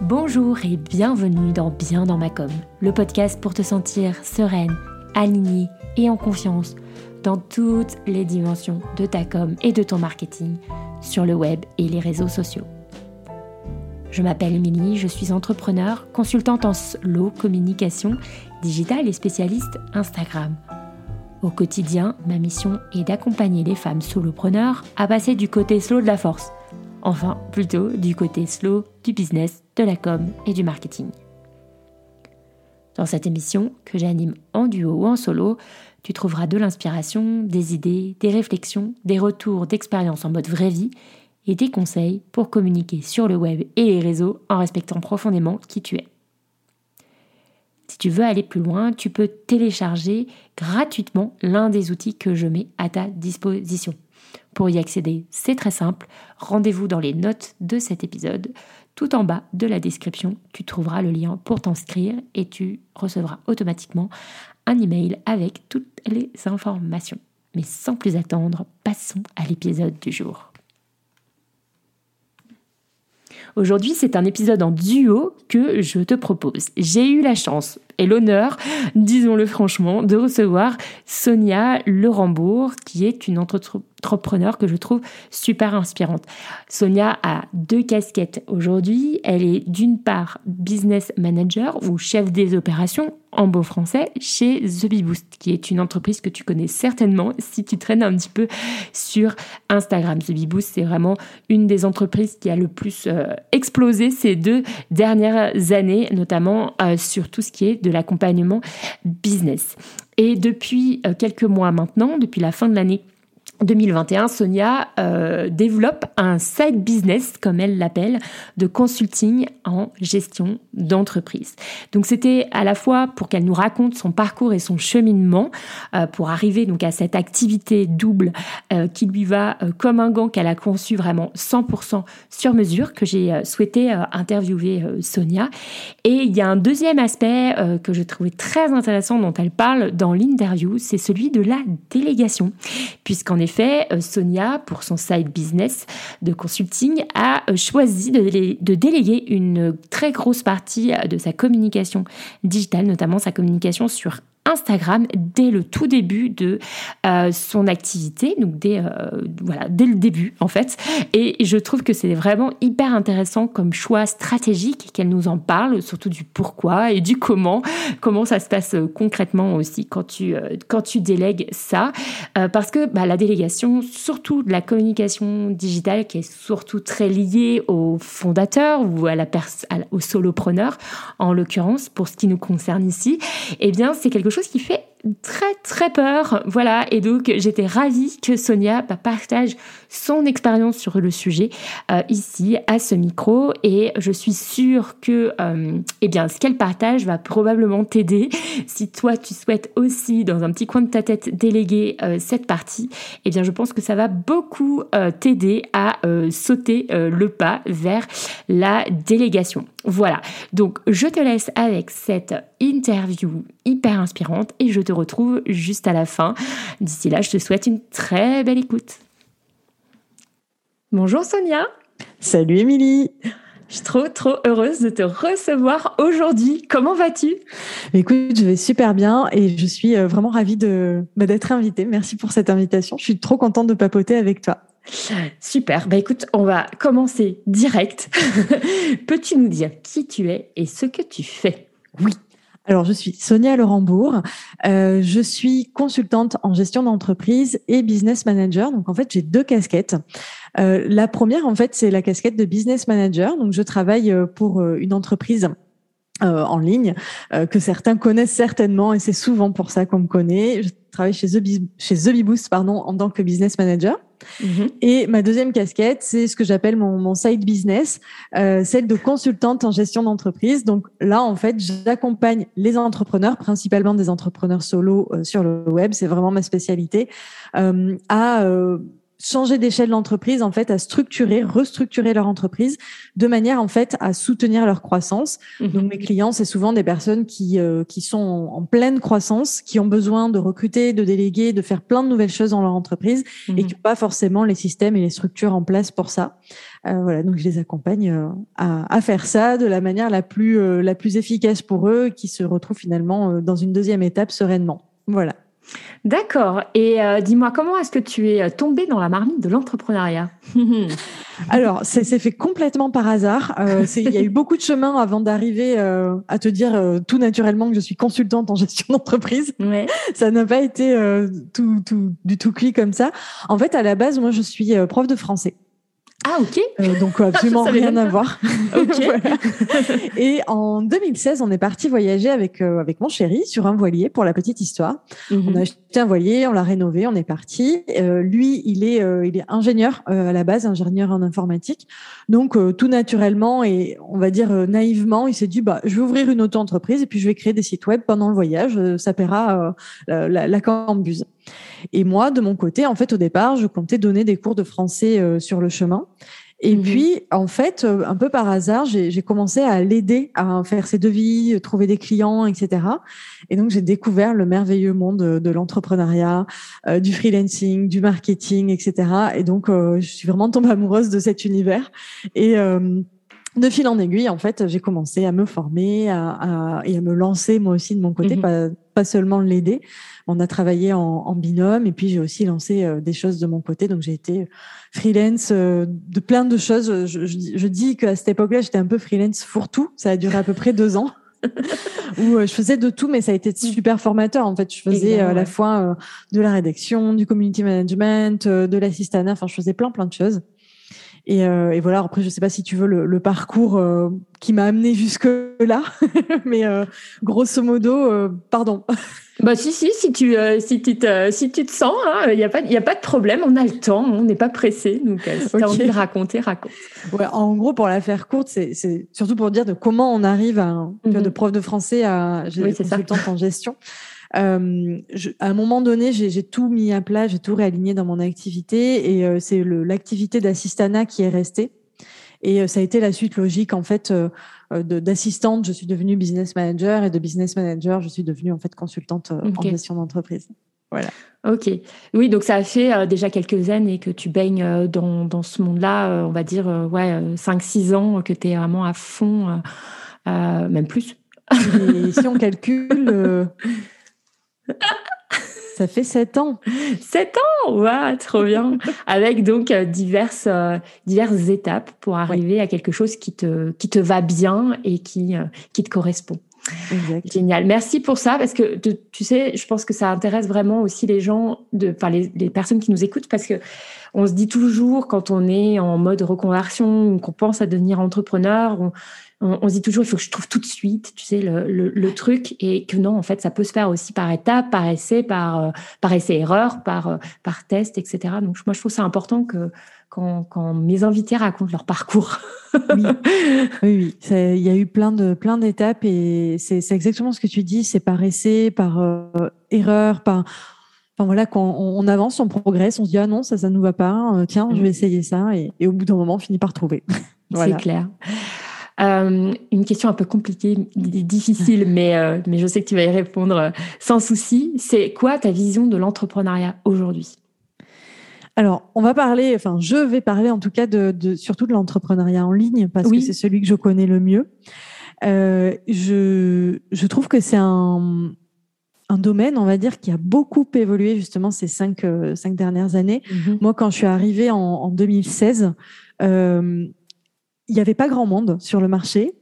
Bonjour et bienvenue dans Bien dans ma com, le podcast pour te sentir sereine, alignée et en confiance dans toutes les dimensions de ta com et de ton marketing sur le web et les réseaux sociaux. Je m'appelle Émilie, je suis entrepreneur, consultante en slow communication digitale et spécialiste Instagram. Au quotidien, ma mission est d'accompagner les femmes solopreneurs à passer du côté slow de la force, enfin plutôt du côté slow du business, de la com et du marketing. Dans cette émission, que j'anime en duo ou en solo, tu trouveras de l'inspiration, des idées, des réflexions, des retours d'expérience en mode vraie vie et des conseils pour communiquer sur le web et les réseaux en respectant profondément qui tu es. Si tu veux aller plus loin, tu peux télécharger gratuitement l'un des outils que je mets à ta disposition. Pour y accéder, c'est très simple. Rendez-vous dans les notes de cet épisode. Tout en bas de la description, tu trouveras le lien pour t'inscrire et tu recevras automatiquement un email avec toutes les informations. Mais sans plus attendre, passons à l'épisode du jour. Aujourd'hui, c'est un épisode en duo que je te propose. J'ai eu la chance et l'honneur, disons-le franchement, de recevoir Sonia Lerembourg, qui est une entrepreneur que je trouve super inspirante. Sonia a deux casquettes aujourd'hui. Elle est d'une part business manager ou chef des opérations en beau français chez The Bee Boost, qui est une entreprise que tu connais certainement si tu traînes un petit peu sur Instagram. The Bee Boost, c'est vraiment une des entreprises qui a le plus euh, explosé ces deux dernières années, notamment euh, sur tout ce qui est de l'accompagnement business. Et depuis euh, quelques mois maintenant, depuis la fin de l'année 2021, Sonia euh, développe un side business, comme elle l'appelle, de consulting en gestion d'entreprise. Donc c'était à la fois pour qu'elle nous raconte son parcours et son cheminement euh, pour arriver donc à cette activité double euh, qui lui va comme un gant qu'elle a conçu vraiment 100% sur mesure que j'ai souhaité interviewer Sonia. Et il y a un deuxième aspect que je trouvais très intéressant dont elle parle dans l'interview, c'est celui de la délégation, puisqu'en effet, euh, Sonia, pour son side business de consulting, a euh, choisi de, déléguer une très grosse partie euh, de sa communication digitale, notamment sa communication sur Instagram dès le tout début de euh, son activité, donc dès, euh, voilà, dès le début en fait. Et je trouve que c'est vraiment hyper intéressant comme choix stratégique qu'elle nous en parle, surtout du pourquoi et du comment, comment ça se passe euh, concrètement aussi quand tu, quand tu délègues ça. parce que bah, la délégation, surtout de la communication digitale qui est surtout très liée aux fondateurs ou à la aux solopreneurs, en l'occurrence pour ce qui nous concerne ici, eh bien c'est quelque chose qui fait très très peur. Voilà, et donc j'étais ravie que Sonia partage son expérience sur le sujet euh, ici à ce micro et je suis sûre que euh, eh bien ce qu'elle partage va probablement t'aider si toi tu souhaites aussi dans un petit coin de ta tête déléguer euh, cette partie. Eh bien je pense que ça va beaucoup t'aider à sauter le pas vers la délégation. Voilà, donc je te laisse avec cette interview hyper inspirante et je te retrouve juste à la fin. D'ici là, je te souhaite une très belle écoute. Bonjour Sonia. Salut Émilie. Je suis trop, trop heureuse de te recevoir aujourd'hui. Comment vas-tu? Écoute, je vais super bien et je suis euh, vraiment ravie de bah, d'être invitée. Merci pour cette invitation. Je suis trop contente de papoter avec toi. Super. Bah écoute, on va commencer direct. Peux-tu nous dire qui tu es et ce que tu fais? Oui. Alors, je suis Sonia Laurembourg. Euh, je suis consultante en gestion d'entreprise et business manager. Donc, en fait, j'ai deux casquettes. Euh, la première, en fait, c'est la casquette de business manager. Donc, je travaille euh, pour une entreprise en ligne que certains connaissent certainement et c'est souvent pour ça qu'on me connaît. Je travaille chez The, chez The Boost, pardon, en tant que business manager. Mhm. Et ma deuxième casquette, c'est ce que j'appelle mon, mon, side business, euh, celle de consultante en gestion d'entreprise. Donc là, en fait, j'accompagne les entrepreneurs, principalement des entrepreneurs solo euh, sur le web, c'est vraiment ma spécialité, euh, à euh, changer d'échelle l'entreprise, en fait, à structurer, restructurer leur entreprise de manière, en fait, à soutenir leur croissance. Mhm. Donc, mes clients, c'est souvent des personnes qui, euh, qui sont en, pleine croissance, qui ont besoin de recruter, de déléguer, de faire plein de nouvelles choses dans leur entreprise et mhm. qui n'ont pas forcément les systèmes et les structures en place pour ça. Euh, voilà, donc je les accompagne euh, à, à, faire ça de la manière la plus, euh, la plus efficace pour eux, qui se retrouvent finalement dans une deuxième étape sereinement. Voilà. D'accord. Et euh, dis-moi, comment est-ce que tu es euh, tombée dans la marmite de l'entrepreneuriat? Alors, c'est fait complètement par hasard. Euh, il y a eu beaucoup de chemin avant d'arriver à te dire tout naturellement que je suis consultante en gestion d'entreprise. Ouais. Ça n'a pas été tout, tout, du tout cuit comme ça. En fait, à la base, moi, je suis prof de français. Ah ok. Euh, donc absolument rien à voir. Ok. Et en 2016, on est parti voyager avec euh, avec mon chéri sur un voilier pour la petite histoire. Mhm. On a acheté un voilier, on l'a rénové, on est parti. Euh, lui, il est il est ingénieur à la base, ingénieur en informatique. Donc tout naturellement et on va dire naïvement, il s'est dit bah je vais ouvrir une auto-entreprise et puis je vais créer des sites web pendant le voyage. ça paiera la, la, la cambuse. Et moi, de mon côté, en fait, au départ, je comptais donner des cours de français euh, sur le chemin. Et mhm. puis, en fait, euh, un peu par hasard, j'ai commencé à l'aider à faire ses devis, trouver des clients, etc. Et donc, j'ai découvert le merveilleux monde de, l'entrepreneuriat, euh, du freelancing, du marketing, etc. Et donc, je suis vraiment tombée amoureuse de cet univers. Et de fil en aiguille, en fait, j'ai commencé à me former à, et à me lancer moi aussi de mon côté, mhm. pas, pas seulement l'aider. On a travaillé en, binôme et puis j'ai aussi lancé euh, des choses de mon côté. Donc j'ai été freelance euh, de plein de choses. Je, je, dis qu'à cette époque-là, j'étais un peu freelance fourre-tout. Ça a duré à peu près deux ans. où euh, je faisais de tout, mais ça a été super formateur. En fait, je faisais à la fois de la rédaction, du community management, de l'assistanat. Enfin, je faisais plein, plein de choses. Et, euh, et, voilà. Après, je sais pas si tu veux le, le parcours euh, qui m'a amené jusque là, mais euh, grosso modo, euh, pardon. Bah si si si tu si tu te si tu te sens, il hein, y a pas il y a pas de problème, on a le temps, on n'est pas pressé. Donc si tu as envie de raconter, raconte. Ouais, en gros, pour la faire courte, c'est c'est surtout pour dire de comment on arrive à mm de prof de français à oui, consultante en gestion. Euh, je, à un moment donné, j'ai tout mis à plat, j'ai tout réaligné dans mon activité et euh, c'est l'activité d'assistana qui est restée. Et euh, ça a été la suite logique en fait d'assistante. Je suis devenue business manager et de business manager, je suis devenue en fait consultante en gestion d'entreprise. Voilà. Ok. Oui, donc ça a fait déjà quelques années que tu baignes dans, dans ce monde-là, on va dire, ouais, 5-6 ans que tu es vraiment à fond, même plus. Et si on calcule, ça fait sept ans. Sept ans? Ouais, trop bien. Avec donc euh, diverses, euh, diverses étapes pour arriver à quelque chose qui te, qui te va bien et qui, euh, qui te correspond. Génial. Merci pour ça parce que tu sais, je pense que ça intéresse vraiment aussi les gens, de, enfin les, personnes qui nous écoutent parce que on se dit toujours quand on est en mode reconversion ou qu'on pense à devenir entrepreneur, on, on, se dit toujours il faut que je trouve tout de suite, tu sais, le, le, truc et que non, en fait, ça peut se faire aussi par étapes, par essai, par, euh, par essai-erreur, par, euh, par test, etc. Donc, moi, je trouve ça important que quand, quand mes invités racontent leur parcours. oui, oui, il y a eu plein de plein d'étapes et c'est exactement ce que tu dis, c'est par essai, par euh, erreur, par Enfin voilà, quand on, avance, on progresse, on se dit ah non ça ça nous va pas, tiens je vais mm. essayer ça et, et au bout d'un moment on finit par trouver. C'est clair. Euh, une question un peu compliquée, difficile, mais, euh, mais je sais que tu vas y répondre sans souci. C'est quoi ta vision de l'entrepreneuriat aujourd'hui? Alors, on va parler, enfin, je vais parler en tout cas de, de surtout de l'entrepreneuriat en ligne parce que c'est celui que je connais le mieux. Euh, je, je trouve que c'est un, un domaine, on va dire, qui a beaucoup évolué justement ces cinq, cinq dernières années. Mm-hmm. Moi, quand je suis arrivée en, en 2016, euh, il n'y avait pas grand monde sur le marché.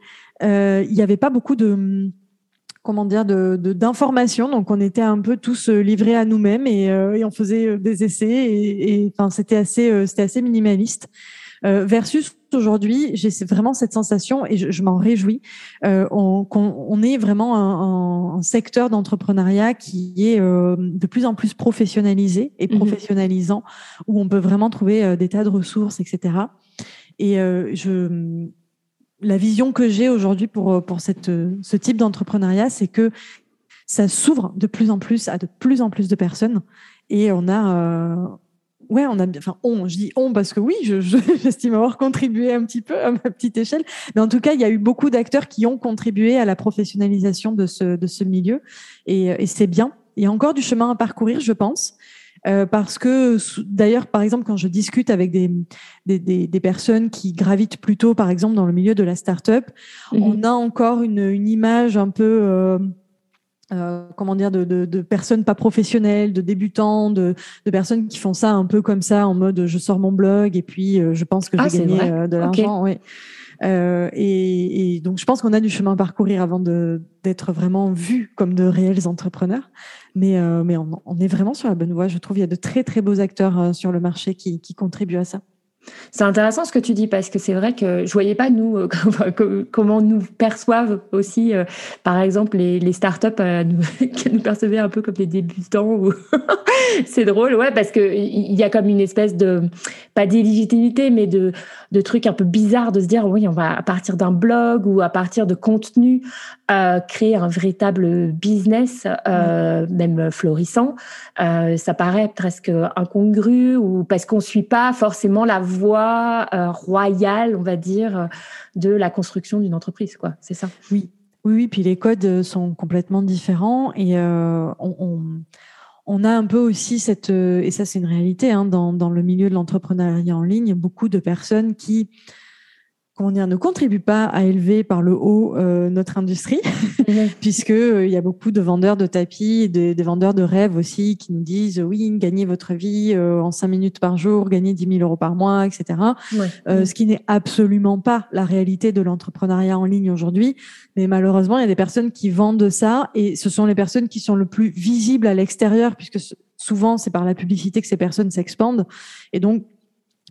Euh, il n'y avait pas beaucoup de comment dire de d'informations. Donc on était un peu tous euh, livrés à nous-mêmes et, euh, et, on faisait euh, des essais et, et enfin c'était assez c'était assez minimaliste. Euh, versus aujourd'hui j'ai vraiment cette sensation et je, je m'en réjouis euh, on, on, est vraiment un, un, secteur d'entrepreneuriat qui est de plus en plus professionnalisé et mhm. professionnalisant où on peut vraiment trouver des tas de ressources etc et je, la vision que j'ai aujourd'hui pour, pour cette, ce type d'entrepreneuriat, c'est que ça s'ouvre de plus en plus à de plus en plus de personnes et on a, euh, ouais, on a enfin, on, je dis on parce que oui, j'estime je, avoir contribué un petit peu à ma petite échelle. Mais en tout cas, il y a eu beaucoup d'acteurs qui ont contribué à la professionnalisation de ce, de ce milieu. Et, et c'est bien. Il y a encore du chemin à parcourir, je pense. Euh, parce que d'ailleurs, par exemple, quand je discute avec des, des, des, des, personnes qui gravitent plutôt, par exemple, dans le milieu de la start-up, mmh on a encore une, une image un peu euh, euh, comment dire, de, de, de, personnes pas professionnelles, de débutants, de, de, personnes qui font ça un peu comme ça, en mode je sors mon blog et puis je pense que je ah, gagner euh, de l'argent. Oui. Euh, et, et, donc je pense qu'on a du chemin à parcourir avant d'être vraiment vus comme de réels entrepreneurs. Mais, mais on, on, est vraiment sur la bonne voie. Je trouve il y a de très très beaux acteurs sur le marché qui, qui contribuent à ça. C'est intéressant ce que tu dis parce que c'est vrai que je voyais pas nous euh, comment nous perçoivent aussi, euh, par exemple les, les startups euh, qui nous percevaient un peu comme des débutants. Ou c'est drôle, ouais, parce que il y a comme une espèce de pas d'illégitimité, mais de de trucs un peu bizarres de se dire oui, on va à partir d'un blog ou à partir de contenu créer un véritable business, même florissant. ça paraît presque incongru ou parce qu'on suit pas forcément la voie euh, royale, on va dire, euh, de la construction d'une entreprise, quoi. C'est ça. Oui. Oui, puis les codes euh, sont complètement différents et on, a un peu aussi cette, et ça c'est une réalité, hein, dans, le milieu de l'entrepreneuriat en ligne, beaucoup de personnes qui comment dire, ne contribue pas à élever par le haut euh, notre industrie, puisque euh, il y a beaucoup de vendeurs de tapis, des, des, vendeurs de rêves aussi, qui nous disent oui, gagnez votre vie euh, en cinq minutes par jour, gagnez 10 000 euros par mois, etc. Ce qui n'est absolument pas la réalité de l'entrepreneuriat en ligne aujourd'hui. Mais malheureusement, il y a des personnes qui vendent ça, et ce sont les personnes qui sont le plus visibles à l'extérieur, puisque souvent c'est par la publicité que ces personnes s'expandent. Et donc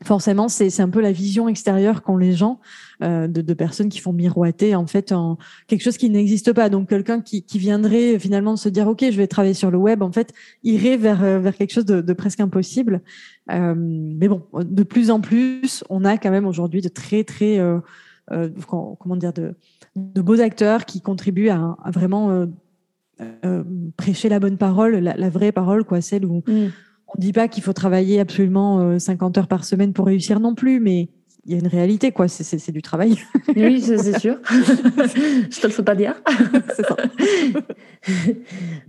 forcément, c'est un peu la vision extérieure qu'ont les gens euh, de, personnes qui font miroiter en fait en quelque chose qui n'existe pas. Donc quelqu'un qui, viendrait finalement se dire ok, je vais travailler sur le web, en fait, irait vers euh, vers quelque chose de, presque impossible. Euh, mais bon, de plus en plus, on a quand même aujourd'hui de très très euh, euh comment dire de, beaux acteurs qui contribuent à, vraiment euh, prêcher la bonne parole, la, vraie parole, quoi, celle où. On dit pas qu'il faut travailler absolument 50 euh, heures par semaine pour réussir non plus, mais il y a une réalité, quoi. C'est du travail. Oui, c'est sûr. Je te le fais pas dire. c'est ça.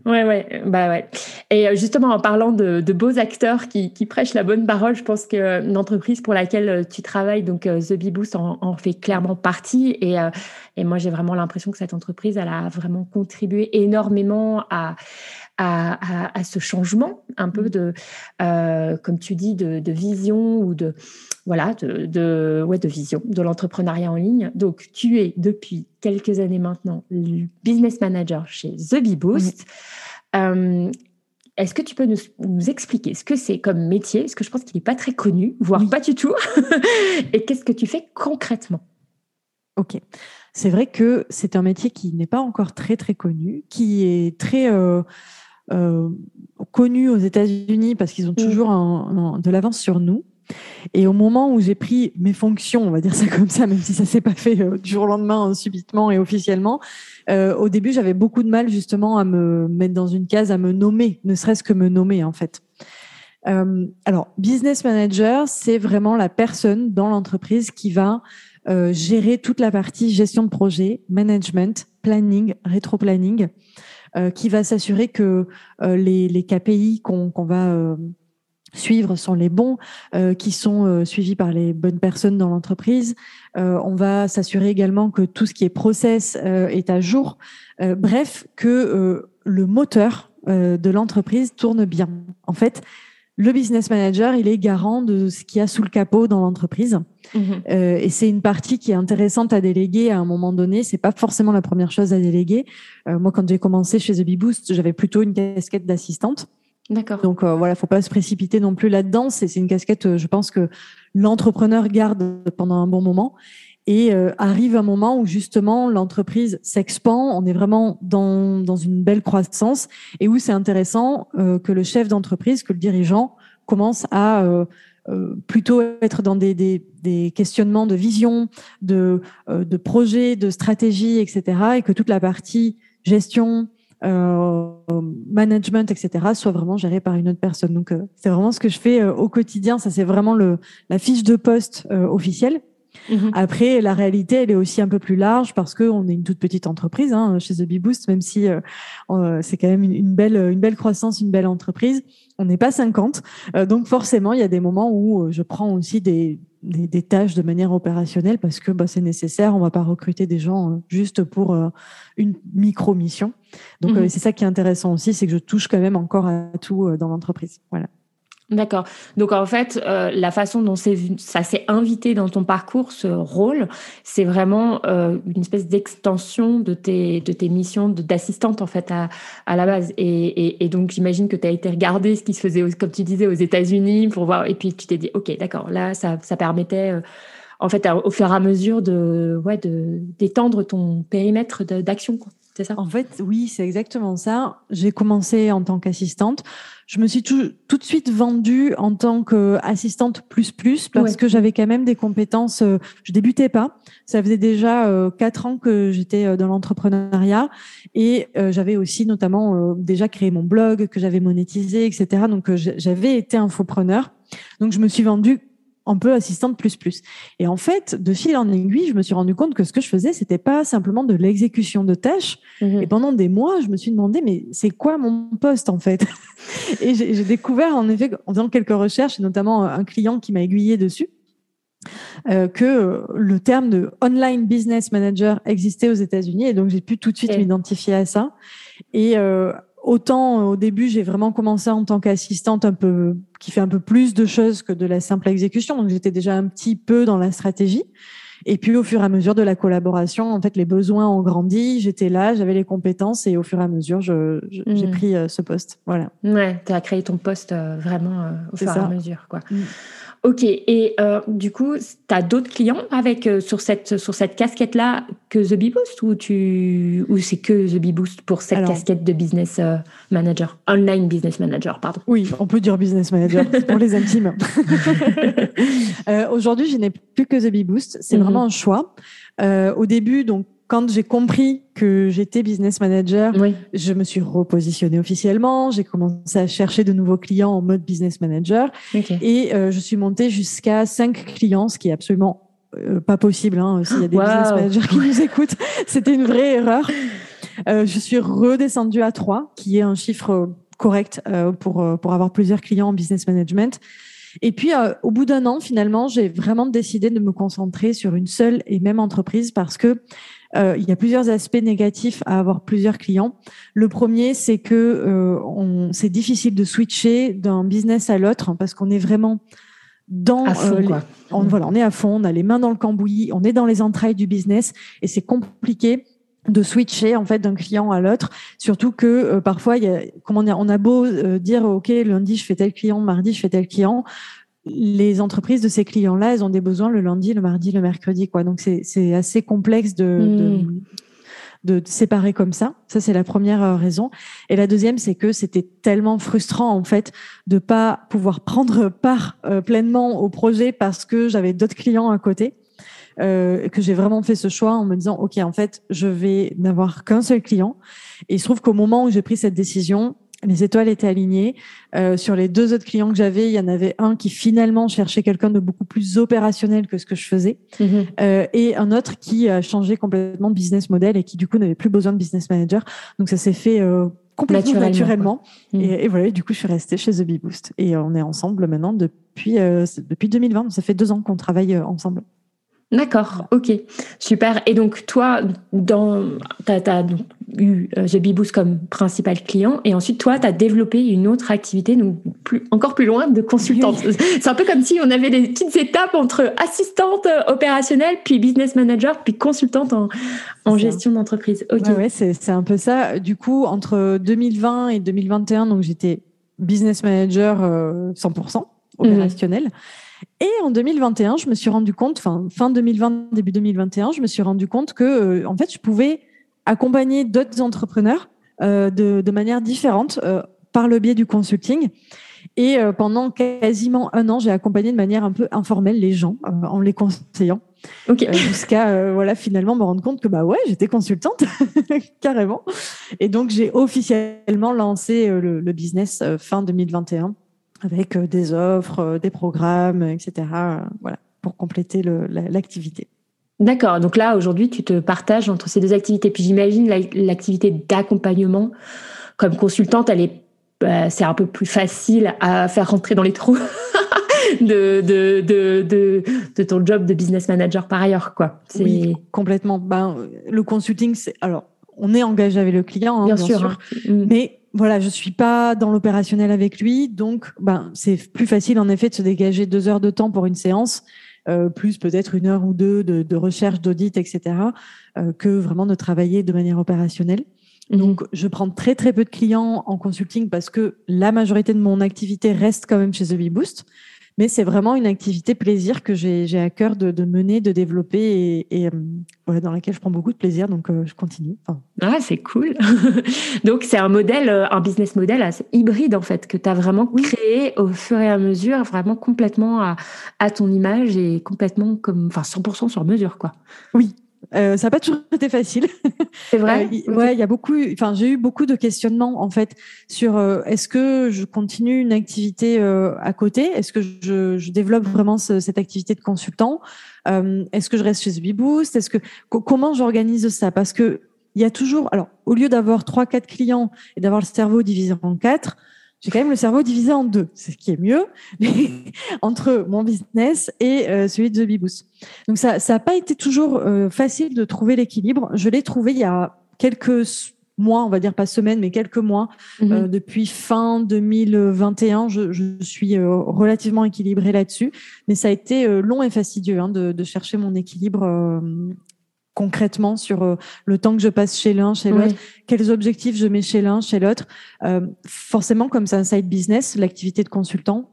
ouais, ouais, bah ouais. Et euh, justement, en parlant de, beaux acteurs qui, prêchent la bonne parole, je pense que l'entreprise pour laquelle euh, tu travailles, donc The Bee Boost, en, fait clairement partie. Et, et moi, j'ai vraiment l'impression que cette entreprise, elle a vraiment contribué énormément à à, ce changement un peu mmh. de, euh, comme tu dis, de, vision ou de voilà, de, ouais, de vision de l'entrepreneuriat en ligne. Donc, tu es depuis quelques années maintenant le business manager chez The Bee Boost. Euh, est-ce que tu peux nous, expliquer ce que c'est comme métier? Parce que je pense qu'il n'est pas très connu, voire pas du tout. Et qu'est-ce que tu fais concrètement? Ok. C'est vrai que c'est un métier qui n'est pas encore très très connu, qui est très euh, connus aux États-Unis parce qu'ils ont mm. toujours un, de l'avance sur nous. Et au moment où j'ai pris mes fonctions, on va dire ça comme ça, même si ça s'est pas fait euh, du jour au lendemain, subitement et officiellement, euh, au début j'avais beaucoup de mal justement à me mettre dans une case, à me nommer, ne serait-ce que me nommer en fait. Euh, alors, business manager, c'est vraiment la personne dans l'entreprise qui va euh, gérer toute la partie gestion de projet, management, planning, rétro-planning, euh, qui va s'assurer que euh, les, les, KPI qu'on va euh, suivre sont les bons, qui sont suivis par les bonnes personnes dans l'entreprise. on va s'assurer également que tout ce qui est process est à jour. bref, que le moteur de l'entreprise tourne bien. En fait, le business manager, il est garant de ce qu'il y a sous le capot dans l'entreprise. Mhm. Euh, et c'est une partie qui est intéressante à déléguer à un moment donné. C'est pas forcément la première chose à déléguer. Euh, moi, quand j'ai commencé chez The Bee Boost, j'avais plutôt une casquette d'assistante. D'accord. Donc euh, voilà, faut pas se précipiter non plus là-dedans. C'est une casquette, euh, je pense que l'entrepreneur garde pendant un bon moment. Et euh, arrive un moment où justement l'entreprise s'expand, on est vraiment dans, dans une belle croissance et où c'est intéressant euh, que le chef d'entreprise, que le dirigeant commence à euh, plutôt être dans des, des, des, questionnements de vision, de, de projet, de stratégie, etc. Et que toute la partie gestion, management, etc., soit vraiment géré par une autre personne. Donc, c'est vraiment ce que je fais au quotidien. Ça, c'est vraiment le, la fiche de poste officielle. Mhm. Après, la réalité, elle est aussi un peu plus large parce qu'on est une toute petite entreprise hein, chez The Bee Boost, même si euh, euh, c'est quand même une, belle, une belle croissance, une belle entreprise. On n'est pas 50. Euh, donc forcément, il y a des moments où je prends aussi des, des, tâches de manière opérationnelle parce que bah, c'est nécessaire. On va pas recruter des gens juste pour une micro-mission. Donc mhm. c'est ça qui est intéressant aussi, c'est que je touche quand même encore à tout dans l'entreprise. Voilà. D'accord. Donc en fait, euh, la façon dont ça s'est invité dans ton parcours, ce rôle, c'est vraiment euh, une espèce d'extension de tes, de tes missions d'assistante en fait à, à la base. Et, et, donc j'imagine que tu as été regarder ce qui se faisait, comme tu disais, aux États-Unis pour voir. Et puis tu t'es dit, ok, d'accord, là ça, ça permettait. Euh, en fait, au fur et à mesure de, ouais, de d'étendre ton périmètre d'action, c'est ça? En fait, oui, c'est exactement ça. J'ai commencé en tant qu'assistante. Je me suis tout, tout, de suite vendue en tant qu'assistante plus plus parce que j'avais quand même des compétences. Euh, je débutais pas. Ça faisait déjà euh, quatre ans que j'étais euh, dans l'entrepreneuriat et j'avais aussi notamment déjà créé mon blog que j'avais monétisé, etc. Donc j'avais été infopreneur. Donc je me suis vendue un peu assistante plus plus. Et en fait, de fil en aiguille, je me suis rendu compte que ce que je faisais, c'était pas simplement de l'exécution de tâches. Mhm. Et pendant des mois, je me suis demandé, mais c'est quoi mon poste en fait? Et j'ai découvert en effet, en faisant quelques recherches, et notamment un client qui m'a aiguillé dessus, euh, que le terme de online business manager existait aux États-Unis. Et donc, j'ai pu tout de suite m'identifier à ça. Et euh, autant au début, j'ai vraiment commencé en tant qu'assistante un peu qui fait un peu plus de choses que de la simple exécution. Donc j'étais déjà un petit peu dans la stratégie. Et puis au fur et à mesure de la collaboration, en fait, les besoins ont grandi. J'étais là, j'avais les compétences et au fur et à mesure, j'ai mmh. pris euh, ce poste. Voilà. Ouais, tu as créé ton poste euh, vraiment euh, au fur et à mesure, quoi. Mmh. Ok, et euh, du coup, tu as d'autres clients avec euh, sur cette sur cette casquette là que The Bee Boost ou tu ou c'est que The Bee Boost pour cette casquette de business euh, manager, online business manager, pardon. Oui, on peut dire business manager pour les intimes. Aujourd'hui, je n'ai plus que The Bee Boost, c'est mhm. vraiment un choix. au début, donc quand j'ai compris que j'étais business manager, je me suis repositionnée officiellement. J'ai commencé à chercher de nouveaux clients en mode business manager. Et euh, je suis montée jusqu'à cinq clients, ce qui est absolument euh, pas possible. Hein, S'il y a des business managers qui nous écoutent, c'était une vraie erreur. Euh, je suis redescendue à trois, qui est un chiffre correct pour, pour avoir plusieurs clients en business management. Et puis, au bout d'un an, finalement, j'ai vraiment décidé de me concentrer sur une seule et même entreprise parce que euh, il y a plusieurs aspects négatifs à avoir plusieurs clients. Le premier, c'est que euh, c'est difficile de switcher d'un business à l'autre parce qu'on est vraiment dans euh, on, voilà, on est à fond, on a les mains dans le cambouis, on est dans les entrailles du business et c'est compliqué de switcher en fait d'un client à l'autre surtout que parfois il y a comment on a, on a beau dire ok lundi je fais tel client mardi je fais tel client les entreprises de ces clients-là, elles ont des besoins le lundi, le mardi, le mercredi, quoi. Donc c'est assez complexe de, hmm. de, séparer comme ça. Ça c'est la première euh, raison. Et la deuxième, c'est que c'était tellement frustrant en fait de pas pouvoir prendre part euh, pleinement au projet parce que j'avais d'autres clients à côté. Euh, que j'ai vraiment fait ce choix en me disant ok en fait je vais n'avoir qu'un seul client et il se trouve qu'au moment où j'ai pris cette décision les étoiles étaient alignées. Euh, sur les deux autres clients que j'avais, il y en avait un qui finalement cherchait quelqu'un de beaucoup plus opérationnel que ce que je faisais, mhm. euh, et un autre qui a changé complètement de business model et qui du coup n'avait plus besoin de business manager. Donc ça s'est fait euh, complètement naturellement. Mhm. Et, voilà, du coup je suis restée chez The Bee Boost et on est ensemble maintenant depuis depuis 2020. Ça fait deux ans qu'on travaille ensemble. D'accord, ok, super. Et donc toi, dans, tu as, eu euh, The Boost comme principal client, et ensuite toi, tu as développé une autre activité, donc plus, encore plus loin, de consultante. C'est un peu comme si on avait des petites étapes entre assistante opérationnelle, puis business manager, puis consultante en, en gestion d'entreprise. Ok. Ouais, c'est un peu ça. Du coup, entre 2020 et 2021, donc j'étais business manager 100% euh, opérationnel. Mhm. Et en 2021, je me suis rendu compte, fin, fin 2020, début 2021, je me suis rendu compte que, euh, en fait, je pouvais accompagner d'autres entrepreneurs euh, de, de, manière différente euh, par le biais du consulting. Et pendant quasiment un an, j'ai accompagné de manière un peu informelle les gens en les conseillant. Jusqu'à voilà finalement me rendre compte que bah ouais j'étais consultante carrément et donc j'ai officiellement lancé le, le, business fin 2021 avec des offres, des programmes, etc. voilà pour compléter l'activité. D'accord. Donc là, aujourd'hui, tu te partages entre ces deux activités. Puis j'imagine l'activité d'accompagnement comme consultante, elle est, bah, c'est un peu plus facile à faire rentrer dans les trous de, de, de, de, ton job de business manager par ailleurs, quoi. Oui, complètement. Ben, le consulting, c'est, alors, on est engagé avec le client, hein, bien, sûr, hein. mm. mais voilà, je suis pas dans l'opérationnel avec lui, donc ben c'est plus facile en effet de se dégager deux heures de temps pour une séance euh, plus peut-être une heure ou deux de, recherche, d'audit, etc., euh, que vraiment de travailler de manière opérationnelle. Mhm. Donc, je prends très très peu de clients en consulting parce que la majorité de mon activité reste quand même chez The Bee Boost. Mais c'est vraiment une activité plaisir que j'ai à cœur de, mener, de développer et, euh, dans laquelle je prends beaucoup de plaisir. Donc, euh, je continue. Ah, c'est cool. donc, c'est un modèle, euh, un business model assez hybride en fait, que tu as vraiment créé au fur et à mesure, vraiment complètement à, à ton image et complètement comme, enfin, 100% sur mesure, quoi. Oui, euh, ça n'a pas toujours été facile. C'est vrai. Euh, ouais, il y a beaucoup. Enfin, j'ai eu beaucoup de questionnements en fait sur euh, est-ce que je continue une activité à côté, est-ce que je, je, développe vraiment cette activité de consultant, est-ce que je reste chez Beboost, est-ce que comment j'organise ça? Parce que il y a toujours. Alors, au lieu d'avoir trois, quatre clients et d'avoir le cerveau divisé en quatre, j'ai quand même le cerveau divisé en deux, c'est ce qui est mieux, entre mon business et euh, celui de The Beboost. Donc ça n'a pas été toujours euh, facile de trouver l'équilibre. Je l'ai trouvé il y a quelques mois, on va dire pas semaines, mais quelques mois. Mhm. Euh, depuis fin 2021, je, je suis relativement équilibrée là-dessus. Mais ça a été long et fastidieux hein, de, de, chercher mon équilibre concrètement sur euh, le temps que je passe chez l'un, chez l'autre, quels objectifs je mets chez l'un, chez l'autre. Euh, forcément, comme c'est un side business, l'activité de consultant,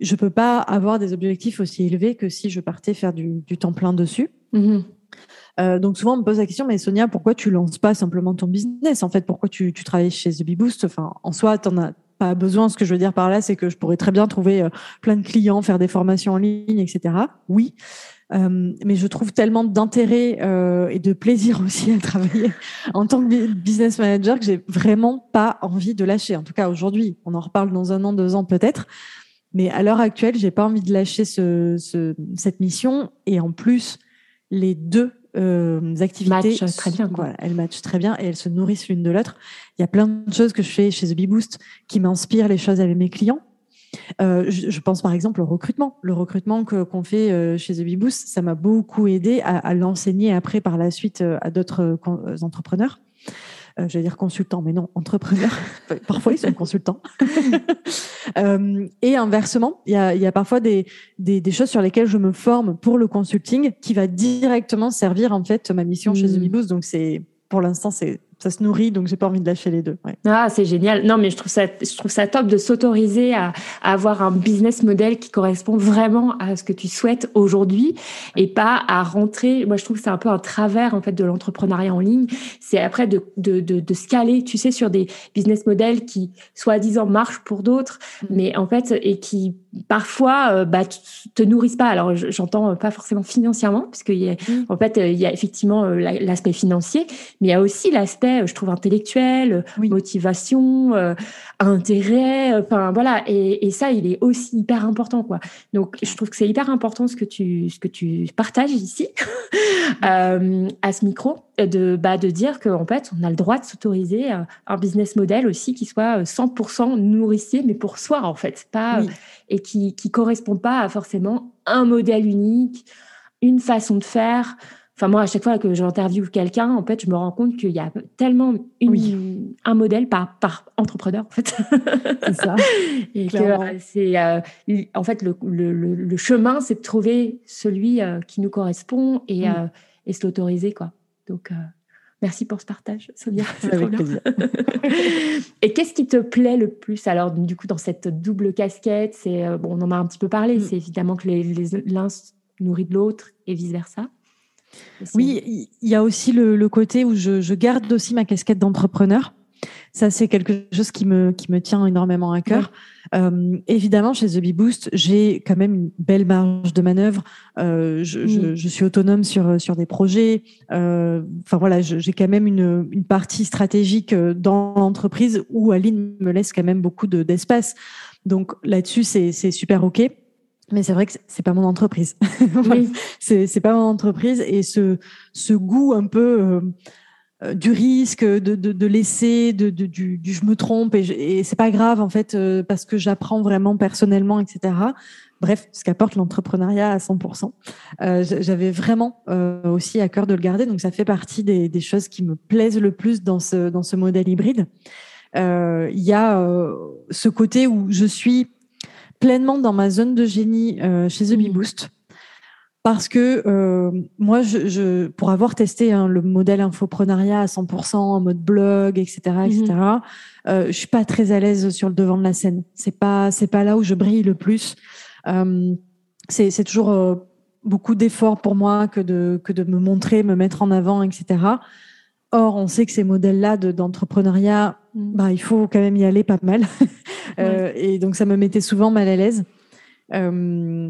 je peux pas avoir des objectifs aussi élevés que si je partais faire du, temps plein dessus. Mm-hmm. Euh, donc souvent on me pose la question, mais Sonia, pourquoi tu lances pas simplement ton business? En fait, pourquoi tu, tu travailles chez The Bee Boost? Enfin, en soi, tu as pas besoin. Ce que je veux dire par là, c'est que je pourrais très bien trouver plein de clients, faire des formations en ligne, etc. Oui, euh, mais je trouve tellement d'intérêt euh, et de plaisir aussi à travailler en tant que business manager que j'ai vraiment pas envie de lâcher. En tout cas, aujourd'hui, on en reparle dans un an, deux ans peut-être. Mais à l'heure actuelle, j'ai pas envie de lâcher ce, ce, cette mission. Et en plus, les deux euh, activités matchent très bien. Voilà, elles matchent très bien et elles se nourrissent l'une de l'autre. Il y a plein de choses que je fais chez The Bee Boost qui m'inspirent les choses avec mes clients. Euh, je, pense par exemple au recrutement. Le recrutement que, qu'on fait euh, chez The Boost, ça m'a beaucoup aidé à, à, l'enseigner après par la suite euh, à d'autres entrepreneurs. Euh, je vais dire consultants, mais non, entrepreneurs. parfois, ils sont consultants. et inversement, il y a, y a, parfois des, des, des, choses sur lesquelles je me forme pour le consulting qui va directement servir en fait ma mission chez The mmh. Boost. Donc, c'est pour l'instant, c'est ça se nourrit, donc j'ai pas envie de lâcher les deux. Ah, c'est génial. Non, mais je trouve ça, je trouve ça top de s'autoriser à, avoir un business model qui correspond vraiment à ce que tu souhaites aujourd'hui et pas à rentrer. Moi, je trouve que c'est un peu un travers en fait de l'entrepreneuriat en ligne. C'est après de, de, de, de, se caler, tu sais, sur des business models qui, soi-disant, marchent pour d'autres, mm. mais en fait, et qui parfois euh, bah, te nourrissent pas. Alors, j'entends pas forcément financièrement, a, mm. en fait, il y a effectivement euh, l'aspect financier, mais il y a aussi l'aspect euh, je trouve, intellectuel, motivation, euh, intérêt, euh, enfin voilà. Et, ça, il est aussi hyper important, quoi. Donc, je trouve que c'est hyper important ce que tu, ce que tu partages ici, à ce micro, de, bah, de dire qu'en fait, on a le droit de s'autoriser un business model aussi qui soit 100% nourricier, mais pour soi, en fait, pas, et qui ne correspond pas à forcément un modèle unique, une façon de faire. Enfin, moi, à chaque fois que j'interviewe quelqu'un, en fait, je me rends compte qu'il y a tellement une, un modèle par, par entrepreneur, en fait. C'est ça. et que euh, c'est, euh, en fait, le, le, le chemin, c'est de trouver celui euh, qui nous correspond et, et se l'autoriser, quoi. Donc, merci pour ce partage, Sonia. Avec plaisir. et qu'est-ce qui te plaît le plus, alors, du coup, dans cette double casquette C'est, bon, on en a un petit peu parlé, mm. c'est évidemment que l'un les, nourrit de l'autre et vice-versa. Oui, il y a aussi le, côté où je, garde aussi ma casquette d'entrepreneur. Ça, c'est quelque chose qui me, qui me tient énormément à cœur. Euh, évidemment, chez The Bee Boost, j'ai quand même une belle marge de manœuvre. Euh, je, je, je, suis autonome sur, sur des projets. Euh, enfin voilà, j'ai quand même une, une partie stratégique dans l'entreprise où Aline me laisse quand même beaucoup d'espace. Donc là-dessus, c'est super OK. Mais c'est vrai que c'est pas mon entreprise. oui. c'est pas mon entreprise et ce ce goût un peu euh, euh, du risque, de, de, de laisser, de, de du, du, je me trompe et, et c'est pas grave en fait euh, parce que j'apprends vraiment personnellement, etc. Bref, ce qu'apporte l'entrepreneuriat à 100%. Euh, J'avais vraiment euh, aussi à cœur de le garder, donc ça fait partie des, des, choses qui me plaisent le plus dans ce dans ce modèle hybride. Il y a ce côté où je suis pleinement dans ma zone de génie chez The Bee Boost parce que euh, moi, je, je, pour avoir testé hein, le modèle infoprenariat à 100% en mode blog, etc., etc., mmh. euh, je suis pas très à l'aise sur le devant de la scène. C'est pas, c'est pas là où je brille le plus. Euh, c'est, c'est toujours euh, beaucoup d'efforts pour moi que de que de me montrer, me mettre en avant, etc. Or, on sait que ces modèles-là de, d'entrepreneuriat, mmh. bah, il faut quand même y aller pas mal. euh, et donc, ça me mettait souvent mal à l'aise. Euh,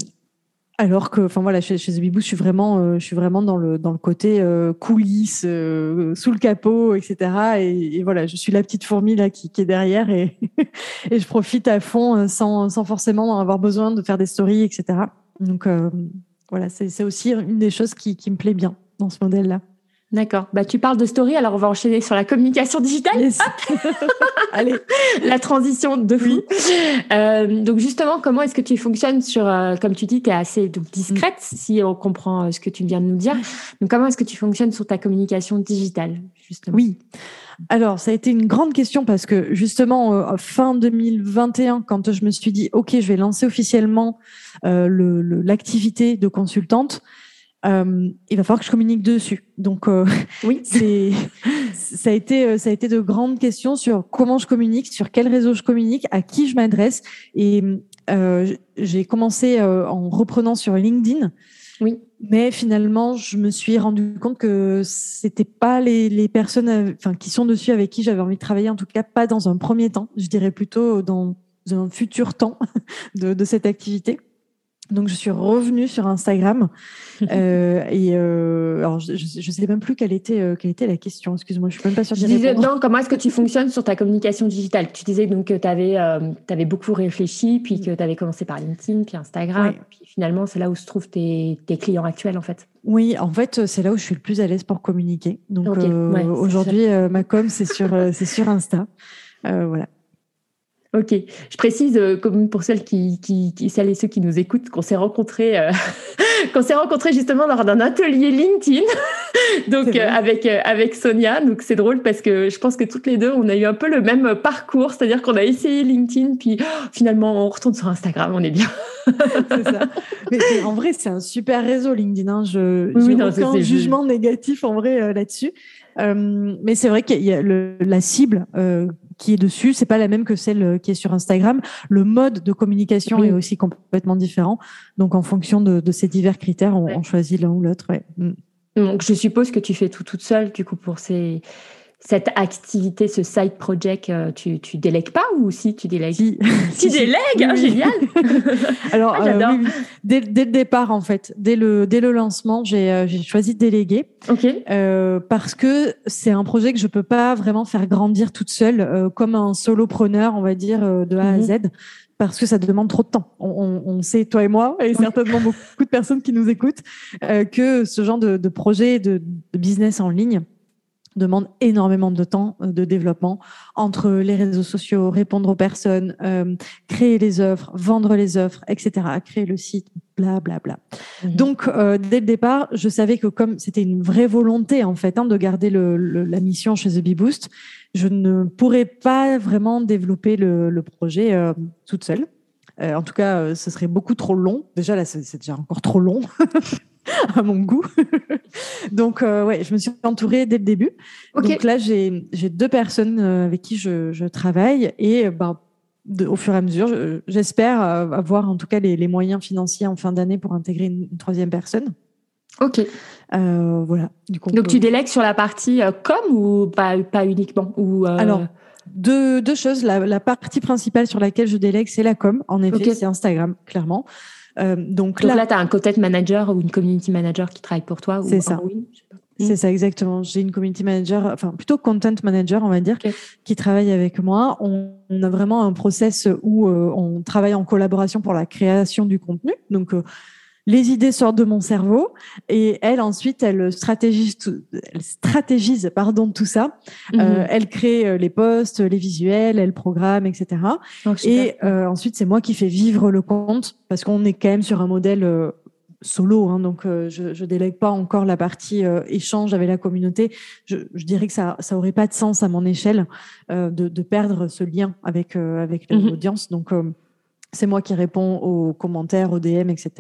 alors que, enfin voilà, chez, chez The je suis vraiment, euh, je suis vraiment dans le dans le côté euh, coulisses, euh, sous le capot, etc. Et, voilà, je suis la petite fourmi là qui, qui est derrière et, et je profite à fond sans, sans forcément avoir besoin de faire des stories, etc. Donc voilà, c'est aussi une des choses qui, qui me plaît bien dans ce modèle-là. D'accord. Bah, tu parles de story, alors on va enchaîner sur la communication digitale. Allez, la transition de fou. Euh, donc justement, comment est-ce que tu fonctionnes sur, euh, comme tu dis, tu es assez donc, discrète, mm. si on comprend euh, ce que tu viens de nous dire. Donc comment est-ce que tu fonctionnes sur ta communication digitale, justement? Oui. Alors, ça a été une grande question parce que justement, fin 2021, quand je me suis dit, OK, je vais lancer officiellement l'activité de consultante, euh, il va falloir que je communique dessus. Donc, euh, oui, c'est ça a été euh, ça a été de grandes questions sur comment je communique, sur quel réseau je communique, à qui je m'adresse. Et euh, j'ai commencé euh, en reprenant sur LinkedIn. Oui. Mais finalement, je me suis rendu compte que c'était pas les, les personnes, enfin, qui sont dessus avec qui j'avais envie de travailler. En tout cas, pas dans un premier temps. Je dirais plutôt dans un futur temps de, de cette activité. Donc je suis revenue sur Instagram euh, et euh, alors je, je, sais même plus quelle était euh, quelle était la question. Excuse-moi, je suis même pas sûre. Je disais, non, comment est-ce que tu fonctionnes sur ta communication digitale? Tu disais donc que tu avais avais beaucoup réfléchi, puis que tu avais commencé par LinkedIn, puis Instagram, puis finalement c'est là où se trouvent tes, tes clients actuels en fait. Oui, en fait c'est là où je suis le plus à l'aise pour communiquer. Donc aujourd'hui ma com c'est sur c'est sur Insta. voilà. Ok, je précise euh, comme pour celles qui, qui, qui, celles et ceux qui nous écoutent qu'on s'est rencontrés euh, qu'on s'est rencontrés justement lors d'un atelier LinkedIn. Donc euh, avec euh, avec Sonia. Donc c'est drôle parce que je pense que toutes les deux on a eu un peu le même parcours. C'est-à-dire qu'on a essayé LinkedIn puis oh, finalement on retourne sur Instagram on est bien. C'est ça. Mais en vrai c'est un super réseau LinkedIn hein. je oui, oui, aucun jugement négatif en vrai là-dessus. Mais c'est vrai qu'il y a le, la cible qui est dessus, c'est pas la même que celle euh, qui est sur Instagram. Le mode de communication est aussi complètement différent. Donc, en fonction de, de ces divers critères, on, on choisit l'un ou l'autre. Ouais. Mm. Donc, je suppose que tu fais tout toute seule, du coup, pour ces, cette activité, ce side project, euh, tu, tu délègues pas ou si tu délègues? Si, Tu délègues? Ah, Génial. Alors, ah, euh, oui, dès, dès, le départ, en fait, dès le, dès le lancement, j'ai euh, choisi de déléguer. Ok. Euh, parce que c'est un projet que je peux pas vraiment faire grandir toute seule, euh, comme un solopreneur, on va dire, de A à mhm. Z parce que ça demande trop de temps. On, on, on, sait, toi et moi, et certainement beaucoup de personnes qui nous écoutent, euh, que ce genre de, de projet de, de, business en ligne, demande énormément de temps euh, de développement entre les réseaux sociaux, répondre aux personnes, euh, créer les offres, vendre les offres, etc., créer le site, bla bla bla. Mhm. Donc euh, dès le départ, je savais que comme c'était une vraie volonté en fait hein, de garder le, la mission chez The Bee Boost, je ne pourrais pas vraiment développer le, le projet euh, toute seule. En tout cas, ce serait beaucoup trop long. Déjà là, c'est déjà encore trop long. à mon goût. Donc, euh, ouais, je me suis entourée dès le début. Donc là, j'ai deux personnes euh, avec qui je, je travaille et euh, ben, au fur et à mesure, j'espère avoir en tout cas les, les moyens financiers en fin d'année pour intégrer une, troisième personne. Ok. Euh, voilà. Du coup, Donc, tu délègues sur la partie com ou pas, pas uniquement ou Alors, deux, deux choses. La, partie principale sur laquelle je délègue, c'est la com. En effet, c'est Instagram, clairement. Euh, donc, là, tu as un content manager ou une community manager qui travaille pour toi C'est ça. C'est ça, exactement. J'ai une community manager, enfin plutôt content manager, on va dire, qui travaille avec moi. On, a vraiment un process où euh, on travaille en collaboration pour la création du contenu. Donc, euh, les idées sortent de mon cerveau et elle ensuite elle stratégise elle stratégise pardon tout ça mhm. euh, elle crée euh, les posts les visuels elle programme etc et euh, ensuite c'est moi qui fais vivre le compte parce qu'on est quand même sur un modèle solo, hein, donc je, je délègue pas encore la partie échange avec la communauté. Je, je, dirais que ça ça aurait pas de sens à mon échelle de, de, perdre ce lien avec avec mhm. l'audience. Donc c'est moi qui réponds aux commentaires, aux DM, etc.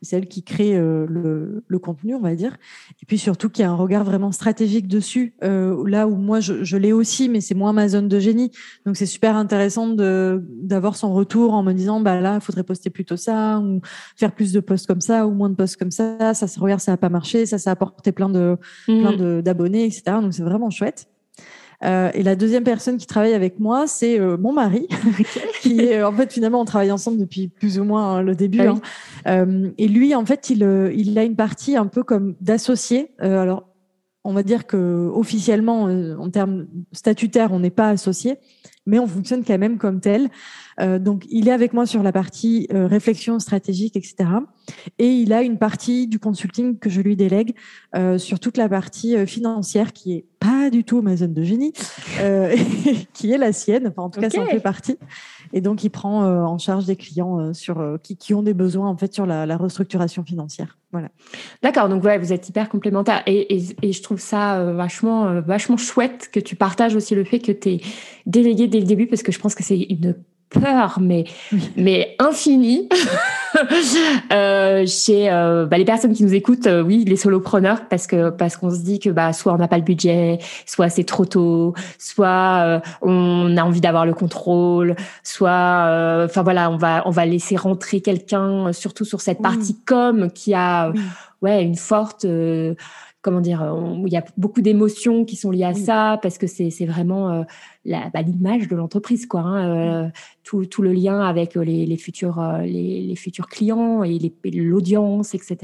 C'est elle qui crée euh, le, le, contenu, on va dire. Et puis surtout qui a un regard vraiment stratégique dessus. Euh, là où moi, je, je l'ai aussi, mais c'est moins ma zone de génie. Donc c'est super intéressant d'avoir son retour en me disant, bah là, il faudrait poster plutôt ça, ou faire plus de posts comme ça, ou moins de posts comme ça. Ça, ça regarde, ça n'a pas marché. Ça, ça a apporté plein de plein mmh. d'abonnés, etc. Donc c'est vraiment chouette. Euh, et la deuxième personne qui travaille avec moi, c'est euh, mon mari, qui est en fait finalement on travaille ensemble depuis plus ou moins hein, le début. Ah hein. Euh, et lui, en fait, il, il a une partie un peu comme d'associé. alors, on va dire que officiellement, en termes statutaires, on n'est pas associé, mais on fonctionne quand même comme tel. Euh, donc, il est avec moi sur la partie euh, réflexion stratégique, etc. Et il a une partie du consulting que je lui délègue euh, sur toute la partie euh, financière qui est pas du tout ma zone de génie, euh, qui est la sienne. Enfin, en tout cas, ça en fait partie. Et donc, il prend en charge des clients sur qui, qui, ont des besoins en fait sur la, la restructuration financière. Voilà. D'accord. Donc, ouais, vous êtes hyper complémentaires. Et, et, et je trouve ça vachement, vachement chouette que tu partages aussi le fait que tu es délégué dès le début parce que je pense que c'est une peur, mais, mais infinie euh, chez euh, bah, les personnes qui nous écoutent, euh, oui, les solopreneurs, parce que parce qu'on se dit que bah soit on n'a pas le budget, soit c'est trop tôt, soit on a envie d'avoir le contrôle, soit enfin voilà, on va on va laisser rentrer quelqu'un, surtout sur cette partie com qui a ouais une forte comment dire, euh, il y a beaucoup d'émotions qui sont liées à ça parce que c'est vraiment euh, bah, l'image de l'entreprise, quoi. Hein, euh, tout, tout, le lien avec les, les futurs les, les, futurs clients et l'audience, etc.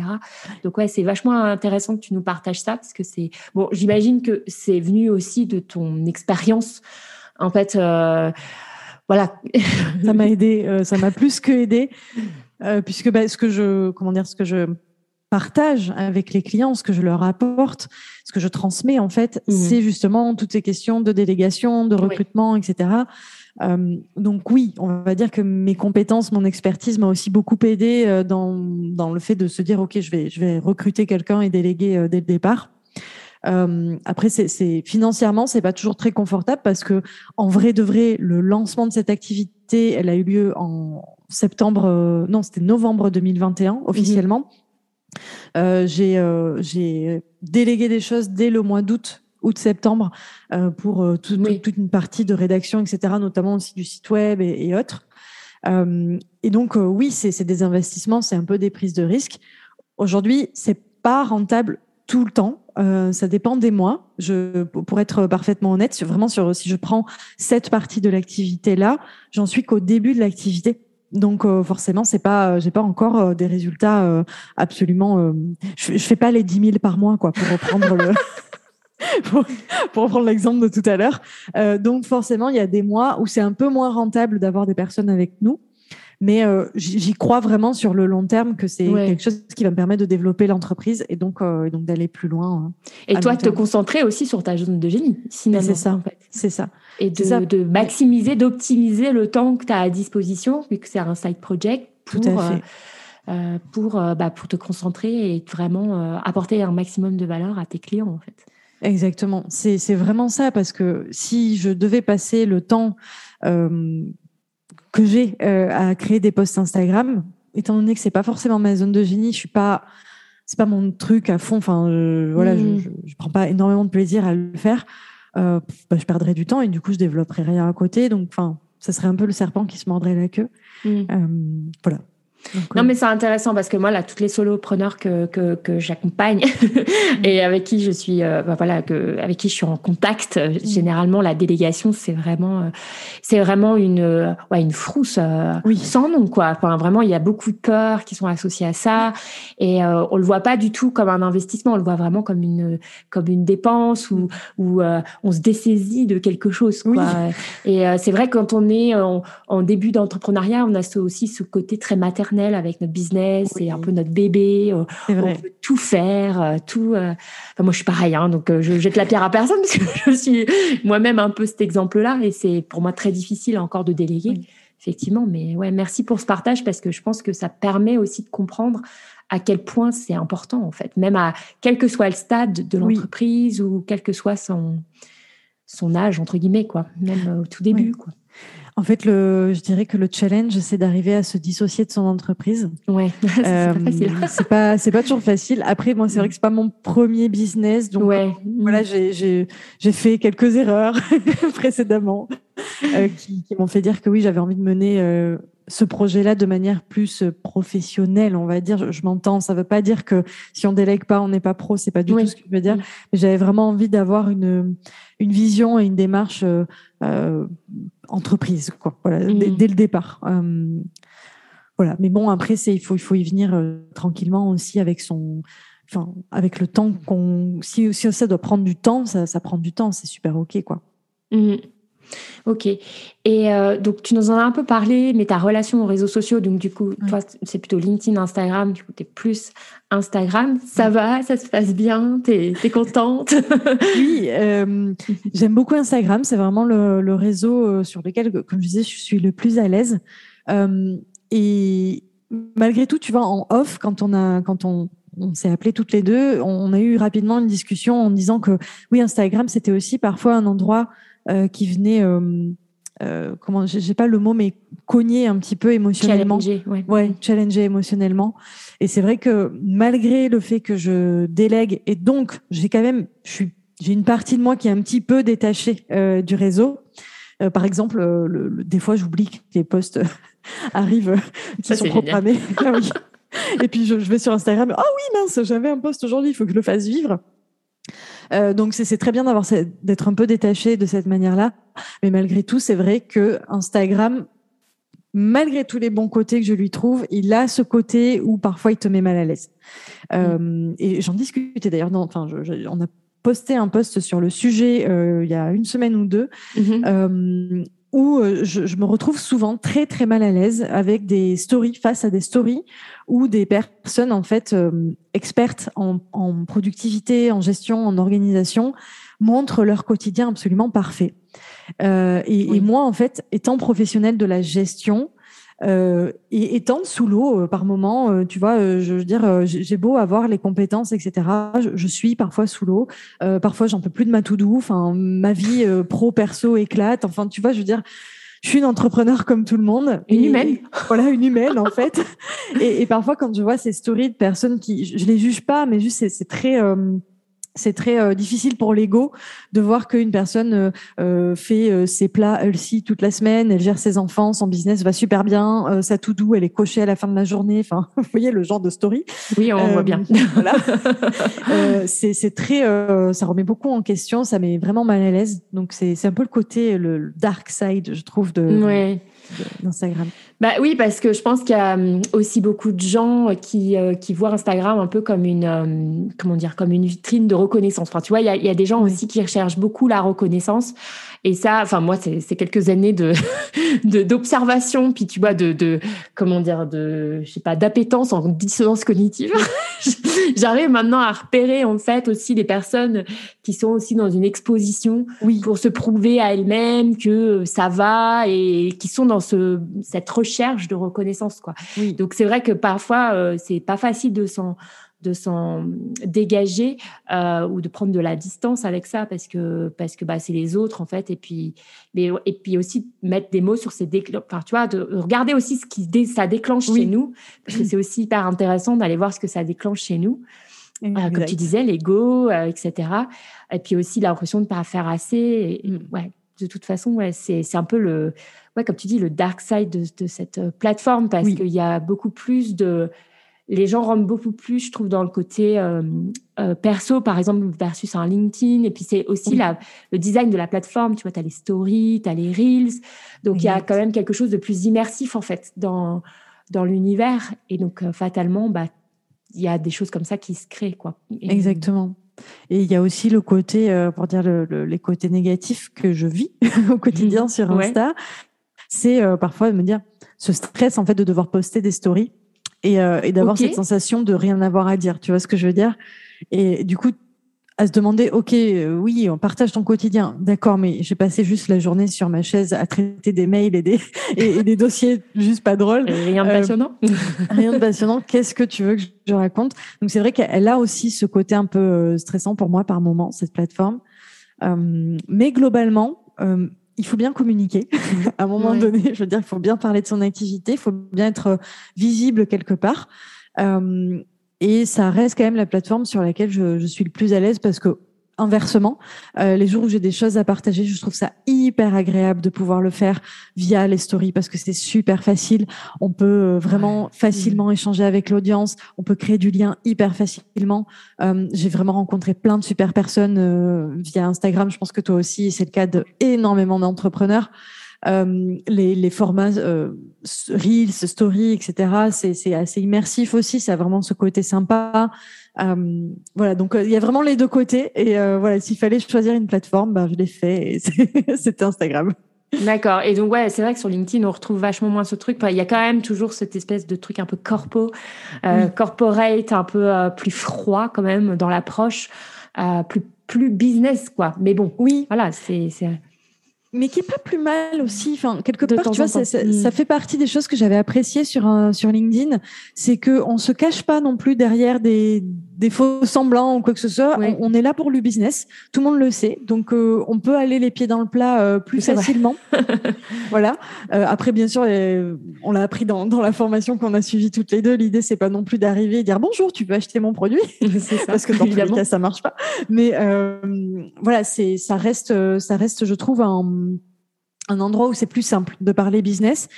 Donc ouais, c'est vachement intéressant que tu nous partages ça parce que c'est bon. J'imagine que c'est venu aussi de ton expérience, en fait. voilà. ça m'a aidé, ça m'a plus que aidé, puisque bah, ce que je, comment dire, ce que je partage avec les clients, ce que je leur apporte, ce que je transmets en fait, mmh. c'est justement toutes ces questions de délégation, de recrutement, etc. Euh, donc oui, on va dire que mes compétences, mon expertise m'a aussi beaucoup aidé euh, dans, dans le fait de se dire ok, je vais je vais recruter quelqu'un et déléguer euh, dès le départ. Euh, après, c'est financièrement, c'est pas toujours très confortable parce que en vrai de vrai, le lancement de cette activité, elle a eu lieu en septembre, euh, non, c'était novembre 2021 officiellement. Euh, euh, j'ai délégué des choses dès le mois d'août août-septembre euh, pour toute une partie de rédaction, etc., notamment aussi du site web et, et autres. Et donc, oui, c'est des investissements, c'est un peu des prises de risques. Aujourd'hui, c'est pas rentable tout le temps. ça dépend des mois. Je, pour être parfaitement honnête, vraiment sur si je prends cette partie de l'activité là, j'en suis qu'au début de l'activité. Donc euh, forcément, c'est pas, euh, j'ai pas encore euh, des résultats absolument. je, je fais pas les 10 000 par mois, quoi, pour reprendre le. pour, pour, reprendre l'exemple de tout à l'heure. donc forcément, il y a des mois où c'est un peu moins rentable d'avoir des personnes avec nous. Mais j'y crois vraiment sur le long terme que c'est quelque chose qui va me permettre de développer l'entreprise et donc, donc d'aller plus loin. Hein, et toi, te concentrer aussi sur ta zone de génie. C'est ça. En fait. C'est ça et de, maximiser, d'optimiser le temps que tu as à disposition, vu que c'est un side project, pour, euh, euh, pour, euh, bah, pour te concentrer et vraiment apporter un maximum de valeur à tes clients, en fait. Exactement. C'est vraiment ça, parce que si je devais passer le temps que j'ai à créer des posts Instagram, étant donné que c'est pas forcément ma zone de génie, je suis pas c'est pas mon truc à fond. Enfin, voilà, je, mmh. je, je, prends pas énormément de plaisir à le faire euh, bah, je perdrais du temps et du coup, je développerais rien à côté. Donc, enfin, ça serait un peu le serpent qui se mordrait la queue. Mm. Euh, voilà. Non, mais c'est intéressant parce que moi, là, toutes les solopreneurs que, que, que j'accompagne et avec qui je suis, euh, bah, voilà, que, avec qui je suis en contact, euh, mm. généralement, la délégation, c'est vraiment, euh, c'est vraiment une, ouais, une frousse oui. sans nom, quoi. Enfin, vraiment, il y a beaucoup de peurs qui sont associées à ça et on le voit pas du tout comme un investissement, on le voit vraiment comme une, comme une dépense ou, ou on se dessaisit de quelque chose, quoi. Et c'est vrai, quand on est en, en début d'entrepreneuriat, on a aussi ce côté très avec notre business, c'est un peu notre bébé. Euh, on peut tout faire, euh, tout. Euh, enfin, moi, je suis pareil, hein, donc je jette la pierre à personne parce que je suis moi-même un peu cet exemple-là, et c'est pour moi très difficile encore de déléguer, effectivement. Mais ouais, merci pour ce partage parce que je pense que ça permet aussi de comprendre à quel point c'est important en fait, même à quel que soit le stade de l'entreprise ou quel que soit son son âge entre guillemets quoi, même au tout début quoi. En fait, le, je dirais que le challenge, c'est d'arriver à se dissocier de son entreprise. Ouais, euh, c'est pas, c'est pas toujours facile. Après, moi, c'est vrai que c'est pas mon premier business, donc ouais. voilà, j'ai, j'ai, j'ai fait quelques erreurs précédemment euh, qui, qui m'ont fait dire que oui, j'avais envie de mener euh, ce projet-là de manière plus professionnelle, on va dire. Je, je m'entends, ça veut pas dire que si on délègue pas, on n'est pas pro. C'est pas du tout ce que je veux dire. Mais j'avais vraiment envie d'avoir une une vision et une démarche euh, euh, entreprise, quoi. Voilà, dès, mmh. le départ. Euh, voilà. Mais bon, après, c'est il faut il faut y venir tranquillement aussi avec son, enfin, avec le temps qu'on. Si, si ça doit prendre du temps, ça, ça prend du temps. C'est super ok, quoi. Mmh. Ok. Et euh, donc, tu nous en as un peu parlé, mais ta relation aux réseaux sociaux, donc du coup, toi, c'est plutôt LinkedIn, Instagram, du coup, tu es plus Instagram. Ça va, ça se passe bien, tu es, contente? Oui, euh, j'aime beaucoup Instagram. C'est vraiment le, réseau euh, sur lequel, comme je disais, je suis le plus à l'aise. et malgré tout, tu vois, en off, quand on a, quand on, on s'est appelé toutes les deux, on a eu rapidement une discussion en disant que oui, Instagram, c'était aussi parfois un endroit euh, qui venait, euh, euh, comment, j'ai pas le mot, mais cogner un petit peu émotionnellement. Challenger, ouais. ouais. challenger émotionnellement. Et c'est vrai que malgré le fait que je délègue, et donc j'ai quand même, je suis, j'ai une partie de moi qui est un petit peu détachée du réseau. par exemple, le, des fois, j'oublie que les posts arrivent qui sont programmés. Ah et puis je, je, vais sur Instagram. Ah oui, mince, j'avais un post aujourd'hui, il faut que je le fasse vivre. Euh, donc c'est très bien d'avoir d'être un peu détaché de cette manière-là, mais malgré tout, c'est vrai que Instagram, malgré tous les bons côtés que je lui trouve, il a ce côté où parfois il te met mal à l'aise. Euh, et j'en discutais d'ailleurs. Enfin, on a posté un post sur le sujet euh, il y a une semaine ou deux. Mm-hmm où euh, je, je, me retrouve souvent très très mal à l'aise avec des stories face à des stories où des personnes en fait euh, expertes en, en, productivité, en gestion, en organisation montrent leur quotidien absolument parfait. Euh, et, et, moi en fait, étant professionnelle de la gestion, euh, et étant sous l'eau euh, par moment, euh, tu vois, je, veux dire, j'ai beau avoir les compétences, etc. Je, suis parfois sous l'eau. parfois, j'en peux plus de ma tout doux. Enfin, ma vie pro perso éclate. Enfin, tu vois, je veux dire. Je suis une entrepreneur comme tout le monde. Une humaine. Voilà, une humaine en fait. Et, et, parfois, quand je vois ces stories de personnes qui, je, les juge pas, mais juste c'est très, c'est très euh, difficile pour l'ego de voir qu'une personne euh, euh, fait ses plats healthy toute la semaine, elle gère ses enfants, son business va super bien, sa tout doux, elle est cochée à la fin de la journée. Enfin, vous voyez le genre de story. Oui, on voit bien. voilà. c'est très, ça remet beaucoup en question, ça met vraiment mal à l'aise. Donc c'est un peu le côté le dark side, je trouve, de, ouais. d'Instagram. Bah oui, parce que je pense qu'il y a hum, aussi beaucoup de gens qui, euh, qui voient Instagram un peu comme une, hum, comment dire, comme une vitrine de reconnaissance. Enfin, tu vois, il y a, il y a des gens aussi qui recherchent beaucoup la reconnaissance. Et ça, enfin moi, c'est quelques années de d'observation, puis tu vois, de, de comment dire, de je sais pas, d'appétence en dissonance cognitive. J'arrive maintenant à repérer en fait aussi les personnes qui sont aussi dans une exposition oui. pour se prouver à elles-mêmes que ça va et qui sont dans ce cette recherche de reconnaissance quoi. Oui. Donc c'est vrai que parfois euh, c'est pas facile de s'en de s'en dégager euh, ou de prendre de la distance avec ça parce que parce que bah c'est les autres en fait. Et puis mais et puis aussi mettre des mots sur ces déclenches enfin tu vois de regarder aussi ce qui ça déclenche chez nous parce que c'est aussi hyper intéressant d'aller voir ce que ça déclenche chez nous. Euh, comme tu disais l'ego euh, etc et puis aussi l'impression de pas faire assez et, mm. ouais de toute façon, ouais, c'est un peu le, ouais, comme tu dis, le dark side de, de cette plateforme parce qu'il y a beaucoup plus de les gens rentrent beaucoup plus, je trouve, dans le côté euh, euh, perso, par exemple, versus un LinkedIn. Et puis, c'est aussi la, le design de la plateforme. Tu vois, tu as les stories, tu as les reels. Donc, il y a quand même quelque chose de plus immersif, en fait, dans, dans l'univers. Et donc, euh, fatalement, bah, il y a des choses comme ça qui se créent. Quoi. Exactement. Et il y a aussi le côté, pour dire les côtés négatifs que je vis au quotidien sur Insta. C'est parfois de me dire ce stress, en fait, de devoir poster des stories et, euh, et d'avoir cette sensation de rien avoir à dire. Tu vois ce que je veux dire? Et du coup, à se demander, ok, euh, oui, on partage ton quotidien, d'accord, mais j'ai passé juste la journée sur ma chaise à traiter des mails et des, et, des dossiers juste pas drôles. rien de euh, passionnant. rien de passionnant. Qu'est-ce que tu veux que je raconte? Donc c'est vrai qu'elle a aussi ce côté un peu stressant pour moi par moment, cette plateforme. mais globalement, il faut bien communiquer. à un moment donné, je veux dire, il faut bien parler de son activité, il faut bien être euh, visible quelque part. Euh, et ça reste quand même la plateforme sur laquelle je, je suis le plus à l'aise parce que inversement, euh, les jours où j'ai des choses à partager, je trouve ça hyper agréable de pouvoir le faire via les stories parce que c'est super facile. On peut euh, vraiment facilement échanger avec l'audience. On peut créer du lien hyper facilement. Euh, j'ai vraiment rencontré plein de super personnes via Instagram. Je pense que toi aussi, c'est le cas de énormément d'entrepreneurs. les, les, formats euh, Reels, Story, etc. C'est assez immersif aussi. Ça a vraiment ce côté sympa. Euh, voilà, donc euh, il y a vraiment les deux côtés. Et euh, voilà, s'il fallait choisir une plateforme, ben, je l'ai fait. C'était Instagram. D'accord. Et donc, ouais, c'est vrai que sur LinkedIn, on retrouve vachement moins ce truc. Il y a quand même toujours cette espèce de truc un peu corpo, corporate, un peu plus froid quand même dans l'approche, plus, plus business, quoi. Mais bon, oui, voilà, c'est mais qui est pas plus mal aussi. Enfin, quelque part, tu vois, ça, ça, ça, fait partie des choses que j'avais appréciées sur un, sur LinkedIn, c'est que on se cache pas non plus derrière des, des faux semblants ou quoi que ce soit. On, est là pour le business, tout le monde le sait, donc euh, on peut aller les pieds dans le plat euh, plus facilement. voilà. Euh, après, bien sûr, on l'a appris dans, dans la formation qu'on a suivie toutes les deux. L'idée, c'est pas non plus d'arriver et dire bonjour, tu peux acheter mon produit, ça. parce que dans tous les cas, ça marche pas. Mais voilà, c'est ça reste, ça reste, je trouve un un endroit où c'est plus simple de parler business.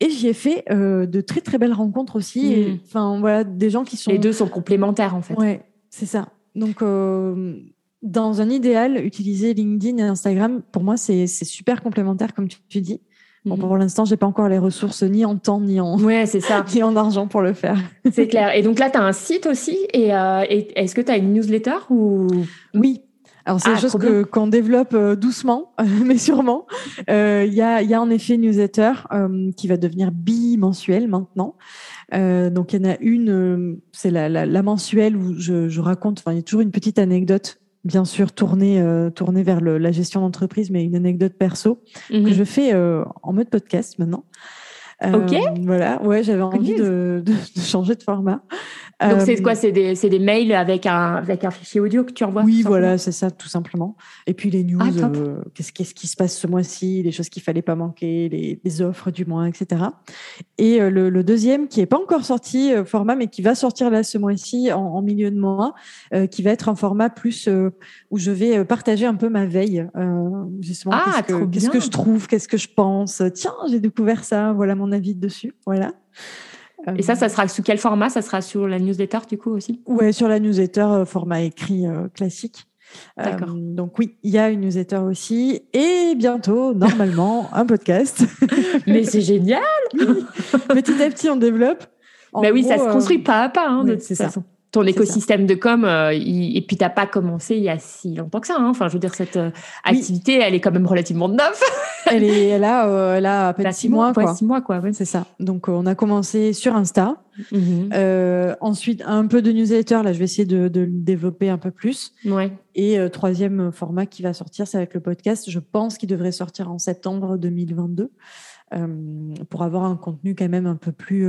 Et j'y ai fait euh, de très très belles rencontres aussi. Hmm. Enfin voilà, des gens qui sont. Les deux sont complémentaires en fait. Ouais, c'est ça. Donc euh, dans un idéal, utiliser LinkedIn et Instagram, pour moi, c'est super complémentaire comme tu, dis. Bon, hmm. pour l'instant, j'ai pas encore les ressources ni en temps ni en ouais, c'est ça, ni en argent pour le faire. C'est clair. Et donc là, tu as un site aussi. Et, euh, et est-ce que tu as une newsletter ou Oui, alors c'est ah, chose que qu'on développe euh, doucement, mais sûrement. Euh, il y, a, y a en effet une newsletter euh, qui va devenir bimensuelle maintenant. donc il y en a une, c'est la, la, la, mensuelle où je, je raconte. Enfin, il y a toujours une petite anecdote, bien sûr tournée tournée vers le, la gestion d'entreprise, mais une anecdote perso que mhm. je fais en mode podcast maintenant. Ok. Voilà, ouais, j'avais envie de, de, de, changer de format. Donc, c'est quoi? Euh, C'est des, des, mails avec un, avec un fichier audio que tu envoies Oui, voilà, c'est ça, tout simplement. Et puis les news, ah, euh, qu'est-ce, qui se passe ce mois-ci, les choses qu'il fallait pas manquer, les, les offres du mois, etc. Et euh, le, le, deuxième, qui est pas encore sorti, format, mais qui va sortir là ce mois-ci, en, en, milieu de mois, qui va être un format plus où je vais partager un peu ma veille. justement, ah, qu'est-ce, que, qu'est-ce que je trouve, qu'est-ce que je pense? Tiens, j'ai découvert ça, voilà mon avis dessus. Voilà. Et ça, ça sera sous quel format? Ça sera sur la newsletter du coup aussi? Ouais, sur la newsletter euh, format écrit euh, classique. D'accord. Euh, donc oui, il y a une newsletter aussi et bientôt, normalement, un podcast. Mais c'est génial Petit à petit, on développe. Mais oui, ça se construit pas à pas, hein, de toute façon ton écosystème de com, euh, et puis t'as pas commencé il y a si longtemps que ça. Hein. Enfin, je veux dire, cette euh, activité, elle est quand même relativement neuve. elle est, a, euh, elle a à peine six mois, quoi. Six mois, quoi. C'est ça. Donc, on a commencé sur Insta. Mm-hmm. ensuite, un peu de newsletter. Là, je vais essayer de, de le développer un peu plus. Ouais. Et troisième format qui va sortir, c'est avec le podcast. Je pense qu'il devrait sortir en septembre 2022. pour avoir un contenu quand même un peu plus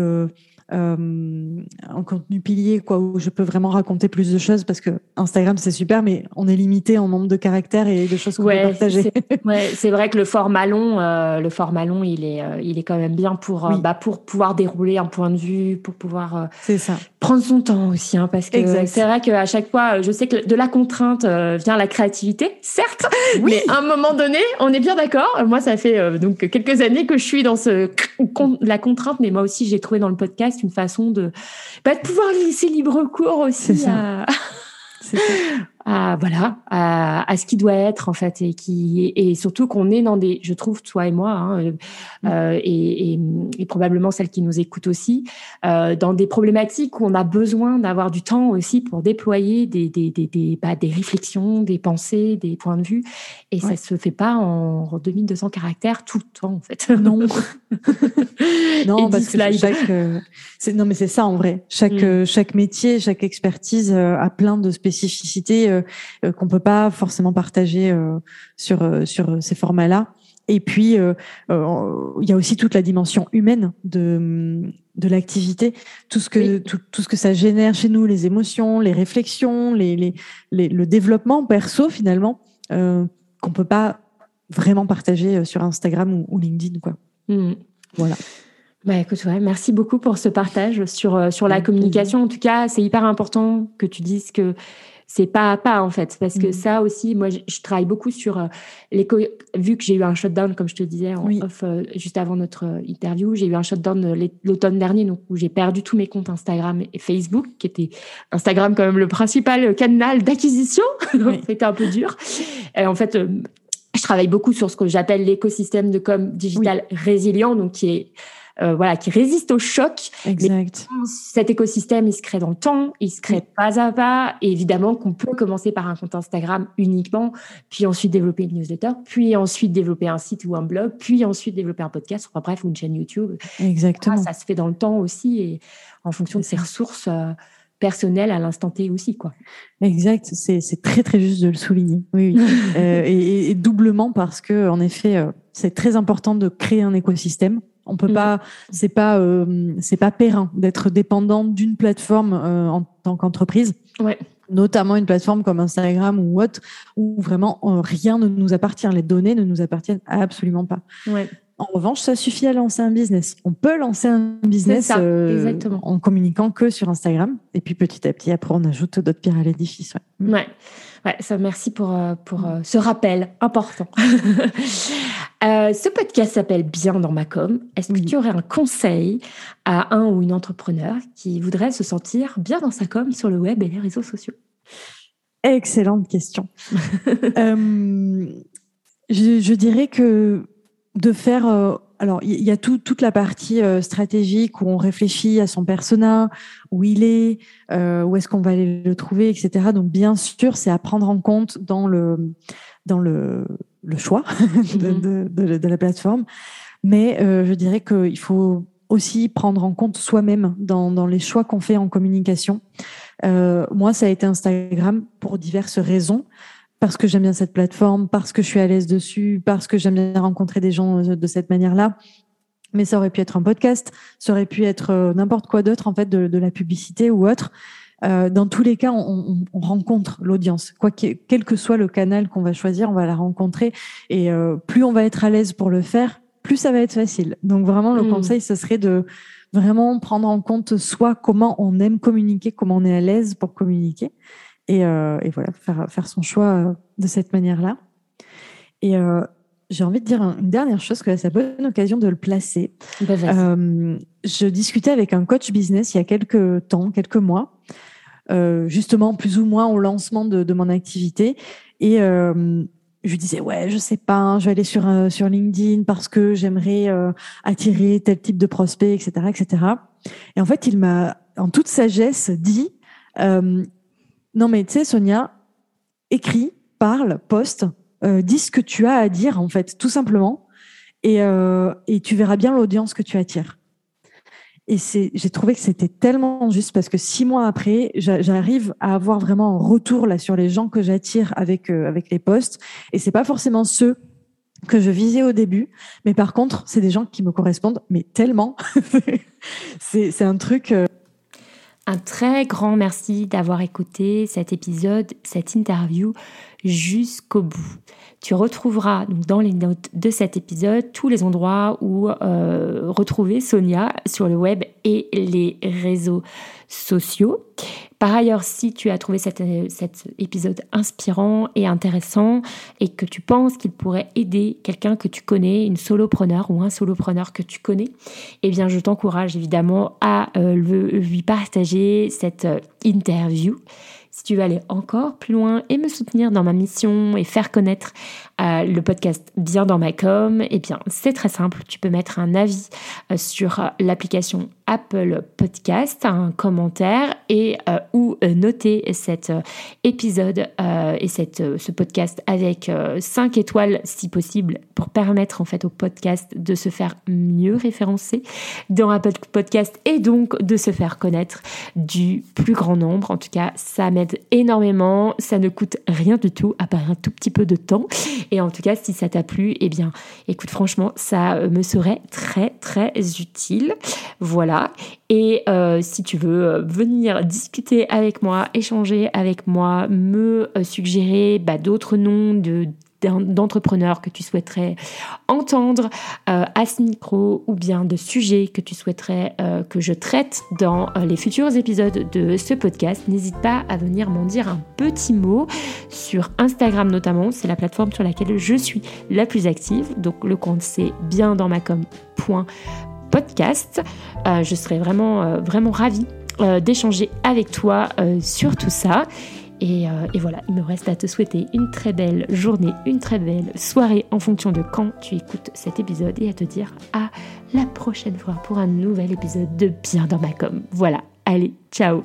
euh, un contenu pilier, quoi, où je peux vraiment raconter plus de choses parce que Instagram c'est super, mais on est limité en nombre de caractères et de choses qu'on peut partager. Ouais, c'est vrai que le format long, euh, le format long, il est, euh, il est quand même bien pour, bah, pour pouvoir dérouler un point de vue, pour pouvoir c'est ça. prendre son temps aussi, hein, parce que c'est vrai qu'à chaque fois, je sais que de la contrainte vient la créativité, certes, mais à un moment donné, on est bien d'accord. Moi, ça fait donc quelques années que je suis dans ce la contrainte, mais moi aussi, j'ai trouvé dans le podcast une façon de, bah, de pouvoir laisser libre cours aussi à, à, voilà à, à, ce qui doit être en fait et qui et surtout qu'on est dans des je trouve toi et moi hein, euh, mm. euh et, et, et, probablement celles qui nous écoutent aussi euh, dans des problématiques où on a besoin d'avoir du temps aussi pour déployer des des des des, bah, des réflexions des pensées des points de vue. Et ça se fait pas en 2200 caractères tout le temps en fait. Non. Non parce que chaque euh, non mais c'est ça en vrai. Chaque mm. euh, chaque métier chaque expertise a plein de spécificités qu'on peut pas forcément partager euh, sur sur ces formats-là. Et puis, il y a aussi toute la dimension humaine de, de l'activité, tout ce que tout, tout, ce que ça génère chez nous, les émotions, les réflexions, les, les, le développement perso finalement euh, qu'on peut pas vraiment partager sur Instagram ou, LinkedIn, quoi. Mmh. Voilà. Bah écoute, ouais, merci beaucoup pour ce partage sur sur la communication. En tout cas, c'est hyper important que tu dises que c'est pas à pas en fait. Parce que mmh. ça aussi moi je, travaille beaucoup sur euh, les vu que j'ai eu un shutdown comme je te disais en off euh, juste avant notre euh, interview j'ai eu un shutdown l'automne dernier donc où j'ai perdu tous mes comptes Instagram et Facebook qui était Instagram quand même le principal canal d'acquisition. Donc c'était un peu dur. Et en fait je travaille beaucoup sur ce que j'appelle l'écosystème de com digital résilient donc qui est euh, voilà, qui résiste au choc. Exact. cet écosystème, il se crée dans le temps, il se crée pas à pas. Et évidemment qu'on peut commencer par un compte Instagram uniquement, puis ensuite développer une newsletter, puis ensuite développer un site ou un blog, puis ensuite développer un podcast, enfin bref, ou une chaîne YouTube. Exactement. ça se fait dans le temps aussi et en fonction de ses ressources. Euh, personnelles à l'instant T aussi quoi. Exact, c'est très très juste de le souligner. Oui, oui. euh, et, et, doublement parce que en effet, euh, c'est très important de créer un écosystème on peut mm. pas, c'est pas, euh, c'est pas périn d'être dépendant d'une plateforme euh, en tant qu'entreprise. Ouais. Notamment une plateforme comme Instagram ou autre, où vraiment euh, rien ne nous appartient. Les données ne nous appartiennent absolument pas. Ouais. En revanche, ça suffit à lancer un business. On peut lancer un business en communiquant que sur Instagram. Et puis petit à petit, après, on ajoute d'autres pierres à l'édifice. Ouais. ouais. Ouais, ça, merci pour, pour ce rappel important. Euh, ce podcast s'appelle Bien dans ma com. Est-ce que tu aurais un conseil à un ou une entrepreneur qui voudrait se sentir bien dans sa com sur le web et les réseaux sociaux? Excellente question. euh, je, dirais que de faire... Euh, alors, il y a tout, toute la partie euh, stratégique où on réfléchit à son persona, où il est, où est-ce qu'on va aller le trouver, etc. Donc, bien sûr, c'est à prendre en compte dans le dans le le choix mhm. de, la plateforme. Mais euh, je dirais qu'il faut aussi prendre en compte soi-même dans, les choix qu'on fait en communication. Euh, moi, ça a été Instagram pour diverses raisons. Parce que j'aime bien cette plateforme, parce que je suis à l'aise dessus, parce que j'aime bien rencontrer des gens euh, de cette manière-là. Mais ça aurait pu être un podcast, ça aurait pu être n'importe quoi d'autre, en fait, de, de la publicité ou autre. Euh, dans tous les cas, on, rencontre l'audience. Quoi quel que soit le canal qu'on va choisir, on va la rencontrer. Et euh, plus on va être à l'aise pour le faire, plus ça va être facile. Donc vraiment, le mm. conseil, ce serait de vraiment prendre en compte soit comment on aime communiquer, comment on est à l'aise pour communiquer, et, euh, voilà, faire, faire son choix de cette manière-là. Et j'ai envie de dire une dernière chose, que c'est la bonne occasion de le placer. Bah, je discutais avec un coach business il y a quelques temps, quelques mois, euh, justement plus ou moins au lancement de, mon activité. Et euh, je disais ouais, je sais pas, hein, je vais aller sur euh, sur LinkedIn parce que j'aimerais euh, attirer tel type de prospect, etc., etc. Et en fait, il m'a en toute sagesse dit non mais tu sais Sonia, écris, parle, poste, dis ce que tu as à dire en fait, tout simplement, et et tu verras bien l'audience que tu attires. Et j'ai trouvé que c'était tellement juste parce que six mois après, j'arrive à avoir vraiment un retour là sur les gens que j'attire avec euh, avec les posts. Et c'est pas forcément ceux que je visais au début. Mais par contre, c'est des gens qui me correspondent, mais tellement. c'est un truc. Euh, un très grand merci d'avoir écouté cet épisode, cette interview jusqu'au bout. Tu retrouveras donc dans les notes de cet épisode tous les endroits où euh, retrouver Sonia sur le web et les réseaux sociaux. Par ailleurs, si tu as trouvé cet, cet épisode inspirant et intéressant et que tu penses qu'il pourrait aider quelqu'un que tu connais, une solopreneur ou un solopreneur que tu connais, eh bien, je t'encourage évidemment à euh, lui partager cette euh, interview. Si tu veux aller encore plus loin et me soutenir dans ma mission et faire connaître euh, le podcast Bien dans ma com, eh bien c'est très simple. Tu peux mettre un avis euh, sur euh, l'application Apple Podcast, un commentaire et ou noter cet épisode et cette, ce podcast avec 5 étoiles si possible pour permettre en fait au podcast de se faire mieux référencer dans Apple Podcast et donc de se faire connaître du plus grand nombre. En tout cas, ça m'aide énormément, ça ne coûte rien du tout, à part un tout petit peu de temps. Et en tout cas, si ça t'a plu, eh bien, écoute, franchement, ça me serait très, très utile. Voilà. Et euh, si tu veux euh, venir discuter avec moi, échanger avec moi, me euh, suggérer bah, d'autres noms de d'entrepreneurs que tu souhaiterais entendre à ce micro ou bien de sujets que tu souhaiterais que je traite dans les futurs épisodes de ce podcast, n'hésite pas à venir m'en dire un petit mot sur Instagram notamment. C'est la plateforme sur laquelle je suis la plus active. Donc le compte c'est bien dans ma podcast. je serais vraiment, vraiment ravie d'échanger avec toi sur tout ça. Euh, et, voilà, il me reste à te souhaiter une très belle journée, une très belle soirée en fonction de quand tu écoutes cet épisode et à te dire à la prochaine fois pour un nouvel épisode de Bien dans ma com. Voilà, allez, ciao